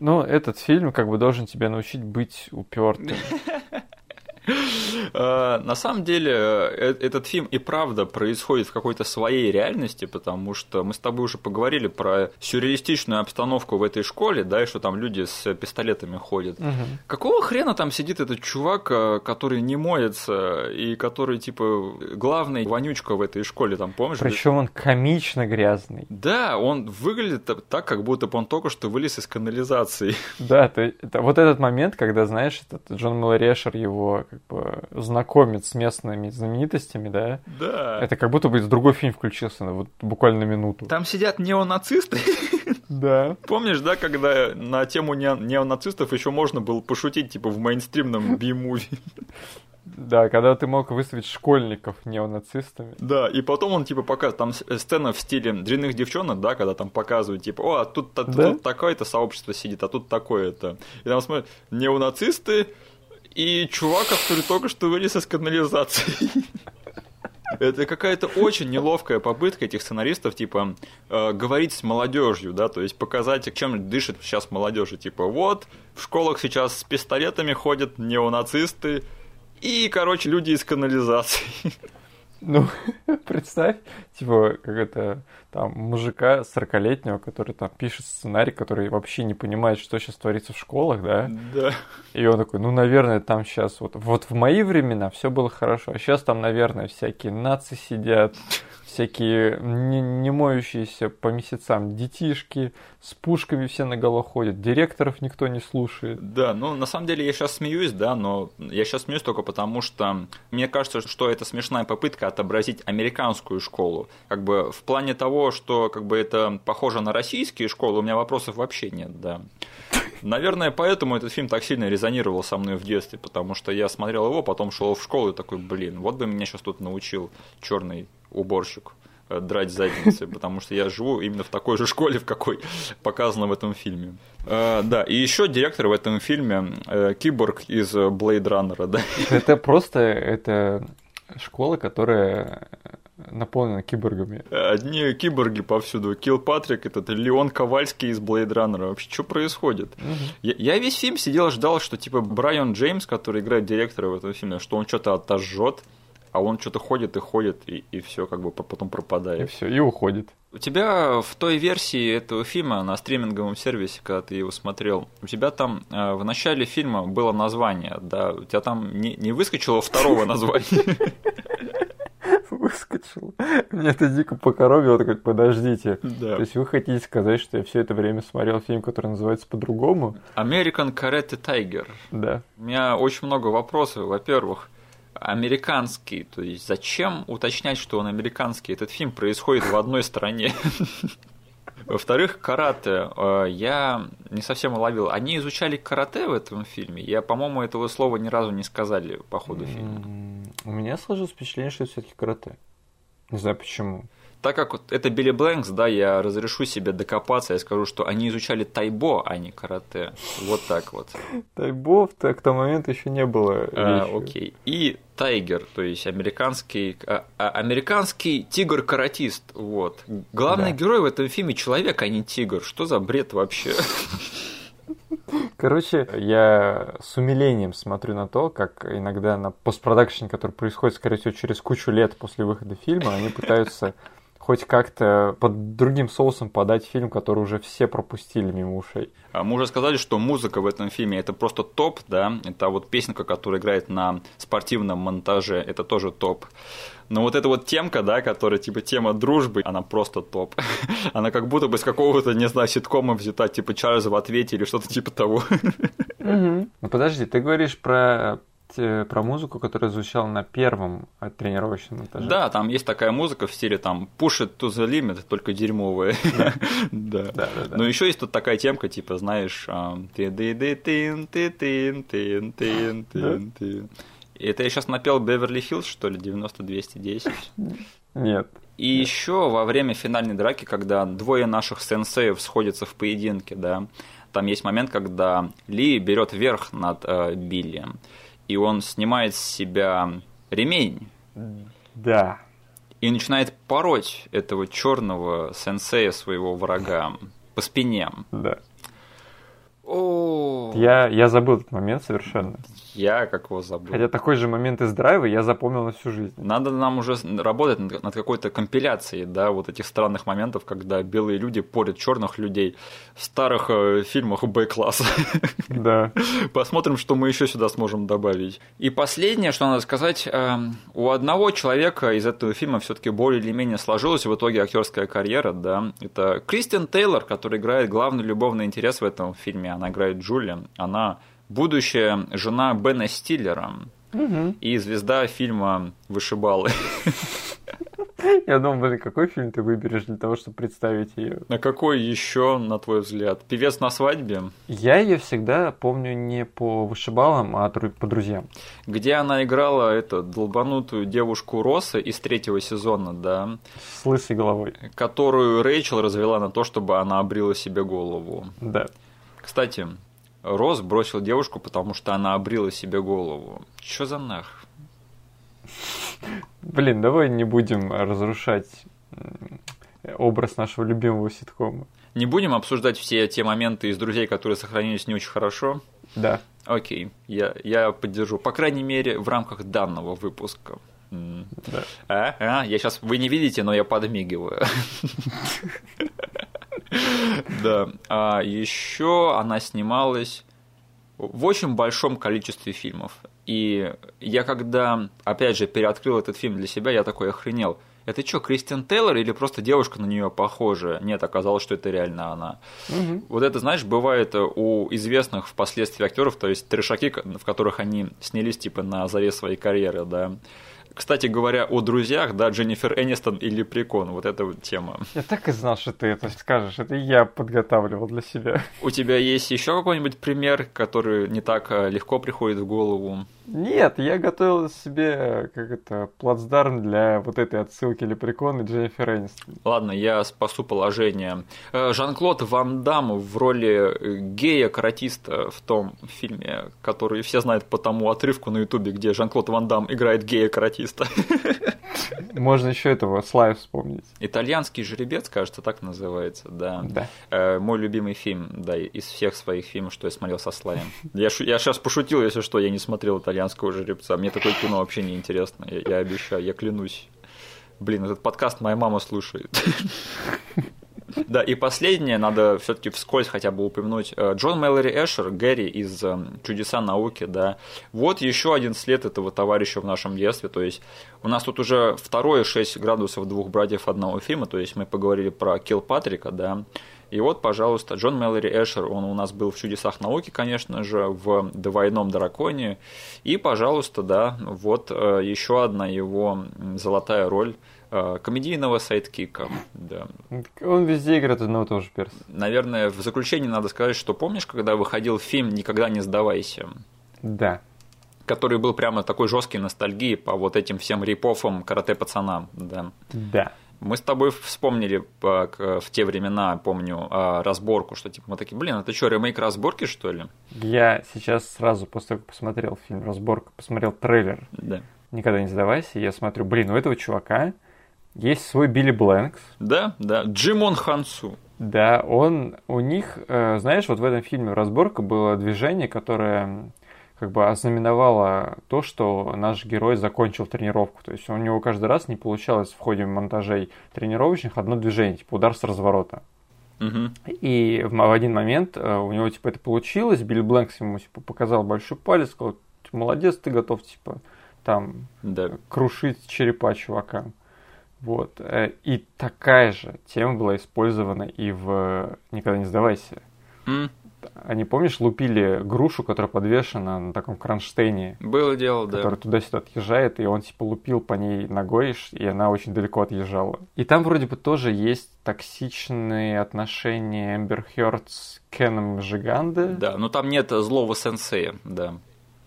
S2: Ну, этот фильм как бы должен тебя научить быть упертым.
S1: Э, на самом деле, э, этот фильм и правда происходит в какой-то своей реальности, потому что мы с тобой уже поговорили про сюрреалистичную обстановку в этой школе, да, и что там люди с пистолетами ходят. Какого хрена там сидит этот чувак, э, который не моется и который, типа, главный вонючка в этой школе, там, помнишь?
S2: Причем он комично грязный.
S1: Да, он выглядит так, как будто бы он только что вылез из канализации.
S2: Да, то, это, вот этот момент, когда, знаешь, этот Джон Мэлорешер его как бы знакомит с местными знаменитостями, да?
S1: Да.
S2: Это как будто бы другой фильм включился, вот буквально минуту.
S1: Там сидят неонацисты.
S2: Да.
S1: Помнишь, да, когда на тему неонацистов еще можно было пошутить, типа, в мейнстримном би-муви?
S2: Да, когда ты мог выставить школьников неонацистами.
S1: Да, и потом он типа показывает, там сцена в стиле дрянных девчонок, да, когда там показывают, типа, о, а тут, а, да? тут такое-то сообщество сидит, а тут такое-то. И там смотрят, неонацисты и чувак, который только что вылез из канализации. Это какая-то очень неловкая попытка этих сценаристов, типа, э, говорить с молодежью, да, то есть показать, чем дышит сейчас молодежь. Типа, вот, в школах сейчас с пистолетами ходят неонацисты, и, короче, люди из канализации.
S2: Ну, представь, типа, как это, там, мужика 40-летнего, который там пишет сценарий, который вообще не понимает, что сейчас творится в школах, да?
S1: Да.
S2: И он такой, ну, наверное, там сейчас вот, вот в мои времена все было хорошо, а сейчас там, наверное, всякие нации сидят, всякие не, не моющиеся по месяцам детишки, с пушками все на голову ходят, директоров никто не слушает.
S1: Да, ну на самом деле я сейчас смеюсь, да, но я сейчас смеюсь только потому, что мне кажется, что это смешная попытка отобразить американскую школу. Как бы в плане того, что как бы это похоже на российские школы, у меня вопросов вообще нет, да. Наверное, поэтому этот фильм так сильно резонировал со мной в детстве, потому что я смотрел его, потом шел в школу и такой, блин, вот бы меня сейчас тут научил черный уборщик э, драть задницы, потому что я живу именно в такой же школе, в какой показано в этом фильме. Э, да, и еще директор в этом фильме э, киборг из Blade Runner, да.
S2: Это просто это школа, которая наполнена киборгами.
S1: Одни киборги повсюду. Килл Патрик, этот Леон Ковальский из Blade Runner. Вообще, что происходит? Угу. Я, я весь фильм сидел, ждал, что типа Брайан Джеймс, который играет директора в этом фильме, что он что-то отожжет а он что-то ходит и ходит, и, и все как бы потом пропадает.
S2: И все, и уходит.
S1: У тебя в той версии этого фильма на стриминговом сервисе, когда ты его смотрел, у тебя там э, в начале фильма было название, да, у тебя там не, не выскочило второго названия.
S2: Выскочил. Мне это дико покоробило, такой, подождите. Да. То есть вы хотите сказать, что я все это время смотрел фильм, который называется по-другому?
S1: American Karate Tiger.
S2: Да.
S1: У меня очень много вопросов. Во-первых, американский. То есть зачем уточнять, что он американский? Этот фильм происходит в одной стране. Во-вторых, карате. Э, я не совсем уловил. Они изучали карате в этом фильме? Я, по-моему, этого слова ни разу не сказали по ходу фильма.
S2: У меня сложилось впечатление, что это все-таки карате. Не знаю почему
S1: так как вот это Билли Блэнкс, да, я разрешу себе докопаться, я скажу, что они изучали тайбо, а не карате. Вот так вот.
S2: Тайбо в к тому моменту еще не было.
S1: А, окей. И Тайгер, то есть американский, а, а, американский тигр-каратист. Вот. Главный да. герой в этом фильме человек, а не тигр. Что за бред вообще?
S2: Короче, я с умилением смотрю на то, как иногда на постпродакшене, который происходит, скорее всего, через кучу лет после выхода фильма, они пытаются хоть как-то под другим соусом подать фильм, который уже все пропустили мимо ушей.
S1: А мы уже сказали, что музыка в этом фильме это просто топ, да, это вот песенка, которая играет на спортивном монтаже, это тоже топ. Но вот эта вот темка, да, которая типа тема дружбы, она просто топ. она как будто бы с какого-то, не знаю, ситкома взята, типа Чарльза в ответе или что-то типа того.
S2: Ну подожди, ты говоришь про Э, про музыку, которая звучала на первом э, тренировочном этаже.
S1: Да, там есть такая музыка в стиле там push it to the limit, только дерьмовая. Да. да. Но еще есть тут такая темка, типа, знаешь, ты ты ты ты ты ты ты ты ты ты Это я сейчас напел Беверли Хиллз, что ли, 90-210?
S2: Нет.
S1: И еще во время финальной драки, когда двое наших сенсеев сходятся в поединке, да, там есть момент, когда Ли берет верх над э, Билли и он снимает с себя ремень.
S2: Да.
S1: И начинает пороть этого черного сенсея своего врага по спине.
S2: Да.
S1: О,
S2: Я, я забыл этот момент совершенно.
S1: я как его забыл.
S2: Хотя такой же момент из драйва я запомнил на всю жизнь.
S1: Надо нам уже работать над, над какой-то компиляцией, да, вот этих странных моментов, когда белые люди порят черных людей в старых э, фильмах Б-класса.
S2: Да.
S1: Посмотрим, что мы еще сюда сможем добавить. И последнее, что надо сказать, эм, у одного человека из этого фильма все-таки более или менее сложилась в итоге актерская карьера, да. Это Кристин Тейлор, который играет главный любовный интерес в этом фильме. Она играет Джули. Она будущая жена Бена Стиллера и звезда фильма «Вышибалы».
S2: Я думал, блин, какой фильм ты выберешь для того, чтобы представить ее?
S1: А какой еще, на твой взгляд? Певец на свадьбе?
S2: Я ее всегда помню не по вышибалам, а по друзьям.
S1: Где она играла эту долбанутую девушку Росса из третьего сезона, да?
S2: С лысой головой.
S1: которую Рэйчел развела на то, чтобы она обрила себе голову.
S2: Да.
S1: Кстати, Роз бросил девушку, потому что она обрила себе голову. Чё за нах?
S2: Блин, давай не будем разрушать образ нашего любимого ситкома.
S1: Не будем обсуждать все те моменты из друзей, которые сохранились не очень хорошо.
S2: Да.
S1: Окей, я, я поддержу. По крайней мере, в рамках данного выпуска.
S2: Да.
S1: А, а, я сейчас, вы не видите, но я подмигиваю. Да. А еще она снималась в очень большом количестве фильмов. И я когда, опять же, переоткрыл этот фильм для себя, я такой охренел. Это что, Кристин Тейлор или просто девушка на нее похожая? Нет, оказалось, что это реально она.
S2: Мгм.
S1: Вот это, знаешь, бывает у известных впоследствии актеров, то есть трешаки, в которых они снялись типа на заре своей карьеры, да. Кстати говоря, о друзьях, да, Дженнифер Энистон и Лепрекон, вот эта вот тема.
S2: Я так и знал, что ты это скажешь. Это я подготавливал для себя.
S1: У тебя есть еще какой-нибудь пример, который не так э, легко приходит в голову?
S2: Нет, я готовил себе, как это, плацдарм для вот этой отсылки Лепрекона и Дженнифер Энистон.
S1: Ладно, я спасу положение. Э, Жан-Клод Ван Дам в роли э, гея-каратиста в том фильме, который все знают по тому отрывку на ютубе, где Жан-Клод Ван Дам играет гея-каратиста.
S2: Можно еще этого Слайв вспомнить.
S1: Итальянский жеребец, кажется, так называется, да.
S2: Да.
S1: Э, Мой любимый фильм, да, из всех своих фильмов, что я смотрел со Слаем. Я, я сейчас пошутил, если что, я не смотрел итальянского жеребца. Мне такое кино вообще не интересно. Я, я обещаю, я клянусь. Блин, этот подкаст моя мама слушает. Да, и последнее, надо все-таки вскользь хотя бы упомянуть. Э, Джон Мэлори Эшер, Гэри из э, «Чудеса науки», да. Вот еще один след этого товарища в нашем детстве. То есть у нас тут уже второе 6 градусов двух братьев одного фильма. То есть мы поговорили про Килпатрика, да. И вот, пожалуйста, Джон Мэлори Эшер, он у нас был в «Чудесах науки», конечно же, в «Двойном драконе». И, пожалуйста, да, вот э, еще одна его золотая роль э, комедийного sidekick а. Да.
S2: Он везде играет одного того же перса.
S1: Наверное, в заключение надо сказать, что помнишь, когда выходил фильм «Никогда не сдавайся»,
S2: Да.
S1: который был прямо такой жесткий ностальгии по вот этим всем рипофам карате-пацанам, да.
S2: Да.
S1: Мы с тобой вспомнили по- к- в те времена, помню, а, разборку, что типа мы такие, блин, это что, ремейк разборки, что ли?
S2: Я сейчас сразу, после того, как посмотрел фильм «Разборка», посмотрел трейлер
S1: Да.
S2: «Никогда не сдавайся», я смотрю, блин, у этого чувака есть свой Билли Блэнкс.
S1: Да, да, Джимон Хансу.
S2: Да, он, у них, э, знаешь, вот в этом фильме «Разборка» было движение, которое как бы ознаменовало то, что наш герой закончил тренировку. То есть у него каждый раз не получалось в ходе монтажей тренировочных одно движение, типа удар с разворота.
S1: Мгм.
S2: И в, в один момент э, у него типа это получилось, Билли Блэнкс ему типа показал большой палец, сказал, молодец, ты готов типа там
S1: Да.
S2: крушить черепа чувакам. Вот. Э, И такая же тема была использована и в «Никогда не сдавайся».
S1: М,
S2: Они, помнишь, лупили грушу, которая подвешена на таком кронштейне,
S1: Было дело, да.
S2: который туда-сюда отъезжает, и он типа лупил по ней ногой, и она очень далеко отъезжала. И там вроде бы тоже есть токсичные отношения Эмбер Хёрд с Кеном Жиганде.
S1: Да, но там нет злого сенсея, да.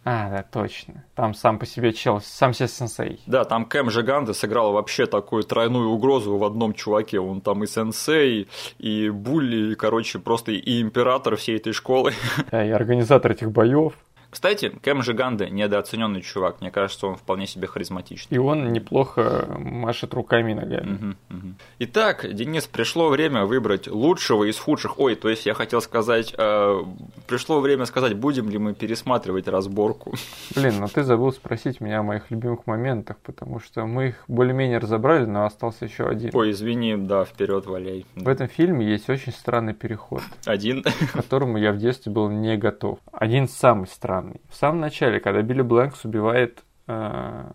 S2: А, да, точно. Там сам по себе чел, сам себе сенсей.
S1: Да, там Кэм Жиганде сыграл вообще такую тройную угрозу в одном чуваке. Он там и сенсей, и булли, и, короче, просто и император всей этой школы.
S2: Да, и организатор этих боев.
S1: Кстати, Кэм Жиганде недооцененный чувак. Мне кажется, он вполне себе харизматичный.
S2: И он неплохо машет руками и ногами.
S1: Угу, угу. Итак, Денис, пришло время выбрать лучшего из худших. Ой, то есть я хотел сказать, э, пришло время сказать, будем ли мы пересматривать разборку.
S2: Блин, но ты забыл спросить меня о моих любимых моментах, потому что мы их более-менее разобрали, но остался еще один.
S1: Ой, извини, да, вперед валяй.
S2: В этом фильме есть очень странный переход.
S1: Один?
S2: К которому я в детстве был не готов. Один самый странный. В самом начале, когда Билли Блэнкс убивает э,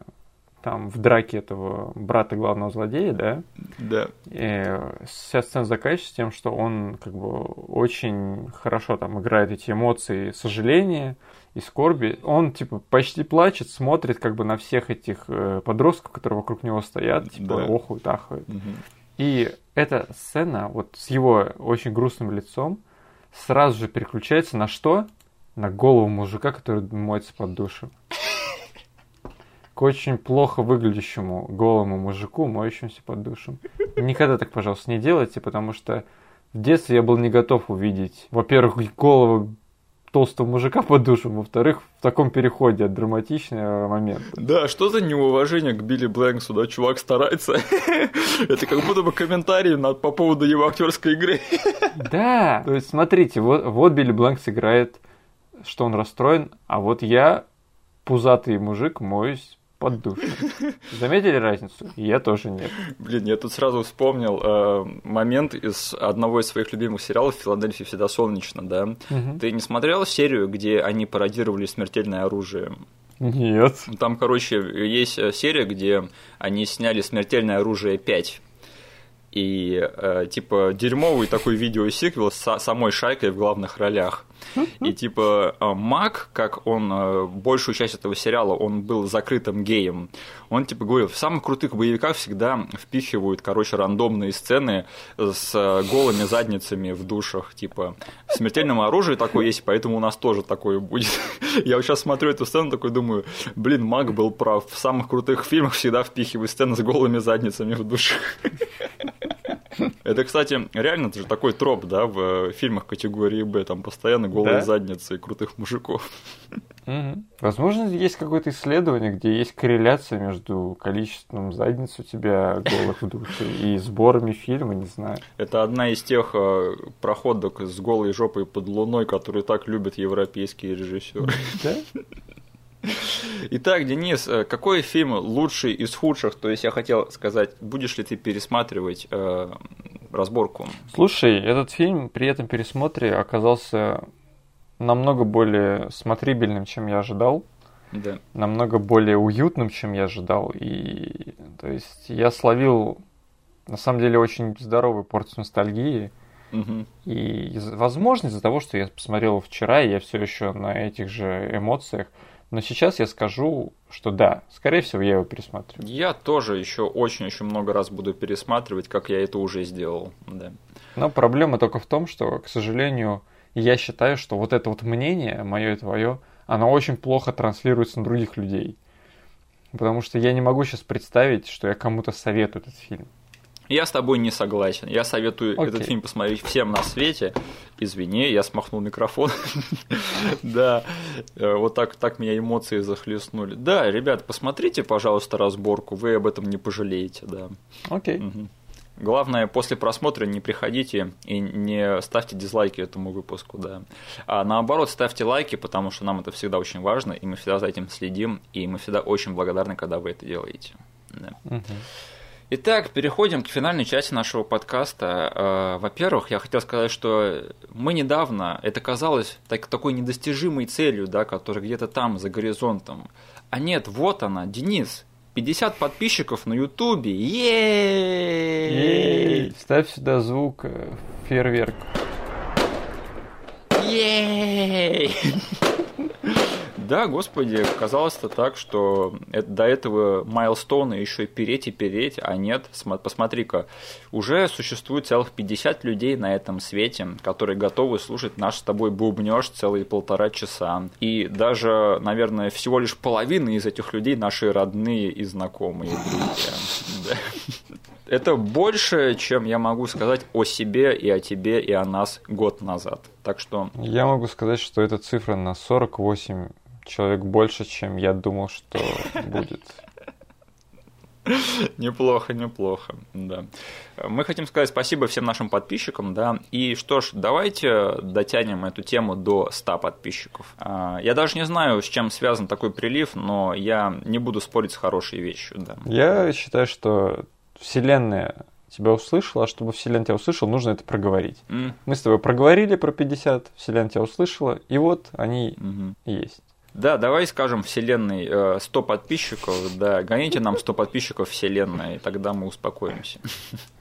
S2: там в драке этого брата главного злодея, да?
S1: Да.
S2: И вся сцена заканчивается тем, что он как бы очень хорошо там играет эти эмоции сожаления и скорби. Он типа почти плачет, смотрит как бы на всех этих э, подростков, которые вокруг него стоят, типа да. охуют, ахуют. Угу. И эта сцена вот с его очень грустным лицом сразу же переключается на что? На голову мужика, который моется под душем к очень плохо выглядящему голому мужику, моющемуся под душем. Никогда так, пожалуйста, не делайте, потому что в детстве я был не готов увидеть, во-первых, голову толстого мужика под душем, во-вторых, в таком переходе от драматичного момента.
S1: Да, что за неуважение к Билли Блэнксу, да, чувак старается. Это как будто бы комментарий по поводу его актерской игры.
S2: Да, то есть смотрите, вот, вот Билли Блэнкс играет, что он расстроен, а вот я, пузатый мужик, моюсь под душем. Заметили разницу? Я тоже нет.
S1: Блин, я тут сразу вспомнил э, момент из одного из своих любимых сериалов «Филадельфия всегда солнечно», да? Угу. Ты не смотрел серию, где они пародировали смертельное оружие?
S2: Нет.
S1: Там, короче, есть серия, где они сняли смертельное оружие 5 и э, типа дерьмовый такой видеосиквел с самой шайкой в главных ролях. И типа э, Мак, как он э, большую часть этого сериала, он был закрытым геем. Он типа говорил, в самых крутых боевиках всегда впихивают, короче, рандомные сцены с э, голыми задницами в душах. Типа в смертельном оружии такое есть, поэтому у нас тоже такое будет. Я сейчас смотрю эту сцену, такой думаю, блин, Мак был прав. В самых крутых фильмах всегда впихивают сцены с голыми задницами в душах. Это, кстати, реально это же такой троп, да, в фильмах категории Б, там постоянно голые да? задницы и крутых мужиков.
S2: Угу. Возможно, есть какое-то исследование, где есть корреляция между количеством задниц у тебя голых в душе и сборами фильма, не знаю.
S1: Это одна из тех э, проходок с голой жопой под луной, которые так любят европейские режиссеры. Да? Итак, Денис, э, какой фильм лучший из худших? То есть я хотел сказать, будешь ли ты пересматривать э, разборку?
S2: Слушай, этот фильм при этом пересмотре оказался намного более смотрибельным, чем я ожидал.
S1: Да.
S2: Намного более уютным, чем я ожидал. И то есть я словил на самом деле очень здоровую порцию ностальгии.
S1: Угу.
S2: И, возможно, из-за того, что я посмотрел вчера, и я все еще на этих же эмоциях, но сейчас я скажу, что да, скорее всего, я его пересматриваю.
S1: Я тоже еще очень-очень много раз буду пересматривать, как я это уже сделал. Да.
S2: Но проблема только в том, что, к сожалению, я считаю, что вот это вот мнение, мое и твое, оно очень плохо транслируется на других людей. Потому что я не могу сейчас представить, что я кому-то советую этот фильм.
S1: Я с тобой не согласен. Я советую okay. этот фильм посмотреть всем на свете. Извини, я смахнул микрофон. да, э, вот так, так меня эмоции захлестнули. Да, ребят, посмотрите, пожалуйста, разборку. Вы об этом не пожалеете, да.
S2: Окей.
S1: Главное, после просмотра не приходите и не ставьте дизлайки этому выпуску, да. А наоборот, ставьте лайки, потому что нам это всегда очень важно, и мы всегда за этим следим, и мы всегда очень благодарны, когда вы это делаете. Да.
S2: Угу.
S1: Итак, переходим к финальной части нашего подкаста. Э, во-первых, я хотел сказать, что мы недавно, это казалось так, такой недостижимой целью, да, которая где-то там, за горизонтом. А нет, вот она, Денис, 50 подписчиков на Ютубе. Ей!
S2: Ставь сюда звук э, фейерверк.
S1: Ей! Да, господи, казалось-то так, что это, до этого майлстоуна еще и переть и переть, а нет, посмотри-ка, уже существует целых 50 людей на этом свете, которые готовы слушать наш с тобой бубнеж целые полтора часа. И даже, наверное, всего лишь половина из этих людей наши родные и знакомые друзья. Это больше, чем я могу сказать о себе и о тебе и о нас год назад. Так что...
S2: Я могу сказать, что эта цифра на 48 человек больше, чем я думал, что будет.
S1: Неплохо, неплохо, да. Мы хотим сказать спасибо всем нашим подписчикам, да, и что ж, давайте дотянем эту тему до 100 подписчиков. А, я даже не знаю, с чем связан такой прилив, но я не буду спорить с хорошей вещью, да.
S2: Я считаю, что Вселенная тебя услышала, а чтобы Вселенная тебя услышала, нужно это проговорить.
S1: М,
S2: Мы с тобой проговорили про 50, Вселенная тебя услышала, и вот они и есть.
S1: Да, давай скажем вселенной э, 100 подписчиков, да, гоните нам 100 подписчиков вселенной, и тогда мы успокоимся.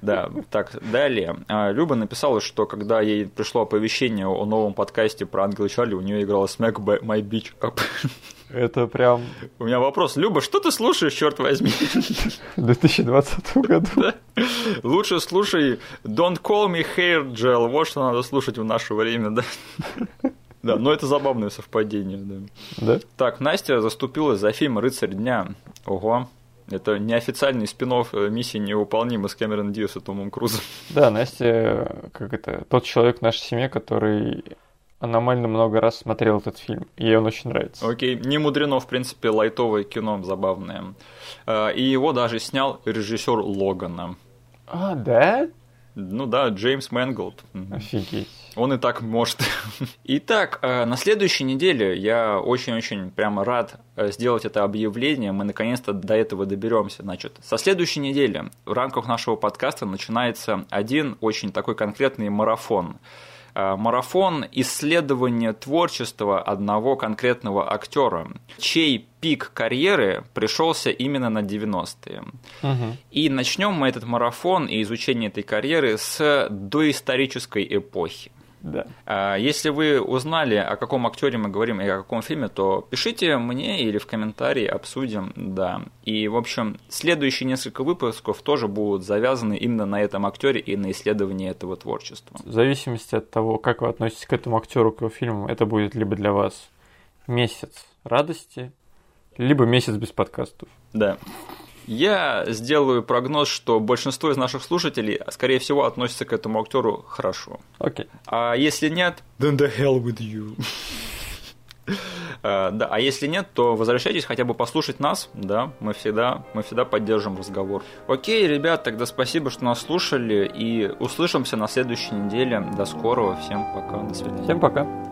S1: Да, так, далее. А, Люба написала, что когда ей пришло оповещение о новом подкасте про Ангел Чарли, у нее играла Smack My Beach Up.
S2: Это прям
S1: У меня вопрос, Люба, что ты слушаешь, черт возьми?
S2: в 2020 году.
S1: Лучше слушай Don't Call Me Hair Gel, вот что надо слушать в наше время, да. Да, но это забавное совпадение, да.
S2: Да?
S1: Так, Настя заступилась за фильм «Рыцарь дня». Ого. Это неофициальный спин миссии невыполнима с Кэмерон Диас и Томом Крузом.
S2: Да, Настя, как это, тот человек в нашей семье, который аномально много раз смотрел этот фильм. Ей он очень нравится.
S1: Окей, не мудрено, в принципе, лайтовое кино, забавное. Э, И его даже снял режиссер Логана.
S2: А, да?
S1: Ну да, Джеймс Мэнголд.
S2: Офигеть.
S1: Он и так может. Итак, э, на следующей неделе я очень-очень прямо рад э, сделать это объявление. Мы наконец-то до этого доберемся. Значит, со следующей недели в рамках нашего подкаста начинается один очень такой конкретный марафон. Э, Марафон исследования творчества одного конкретного актера, чей пик карьеры пришелся именно на 90-е.
S2: Мгм.
S1: И начнем мы этот марафон и изучение этой карьеры с доисторической эпохи.
S2: Да.
S1: А, Если вы узнали, о каком актере мы говорим и о каком фильме, то пишите мне или в комментарии, обсудим, да. И, в общем, следующие несколько выпусков тоже будут завязаны именно на этом актере и на исследовании этого творчества.
S2: В зависимости от того, как вы относитесь к этому актеру, к его фильму, это будет либо для вас месяц радости, либо месяц без подкастов.
S1: Да. Я сделаю прогноз, что большинство из наших слушателей, скорее всего, относятся к этому актеру хорошо.
S2: Окей.
S1: А если нет, then the hell with you. А, Да, а если нет, то возвращайтесь хотя бы послушать нас, да, мы всегда, мы всегда поддержим разговор. Окей, ребят, тогда спасибо, что нас слушали, и услышимся на следующей неделе. До скорого, всем пока, до свидания.
S2: Всем пока.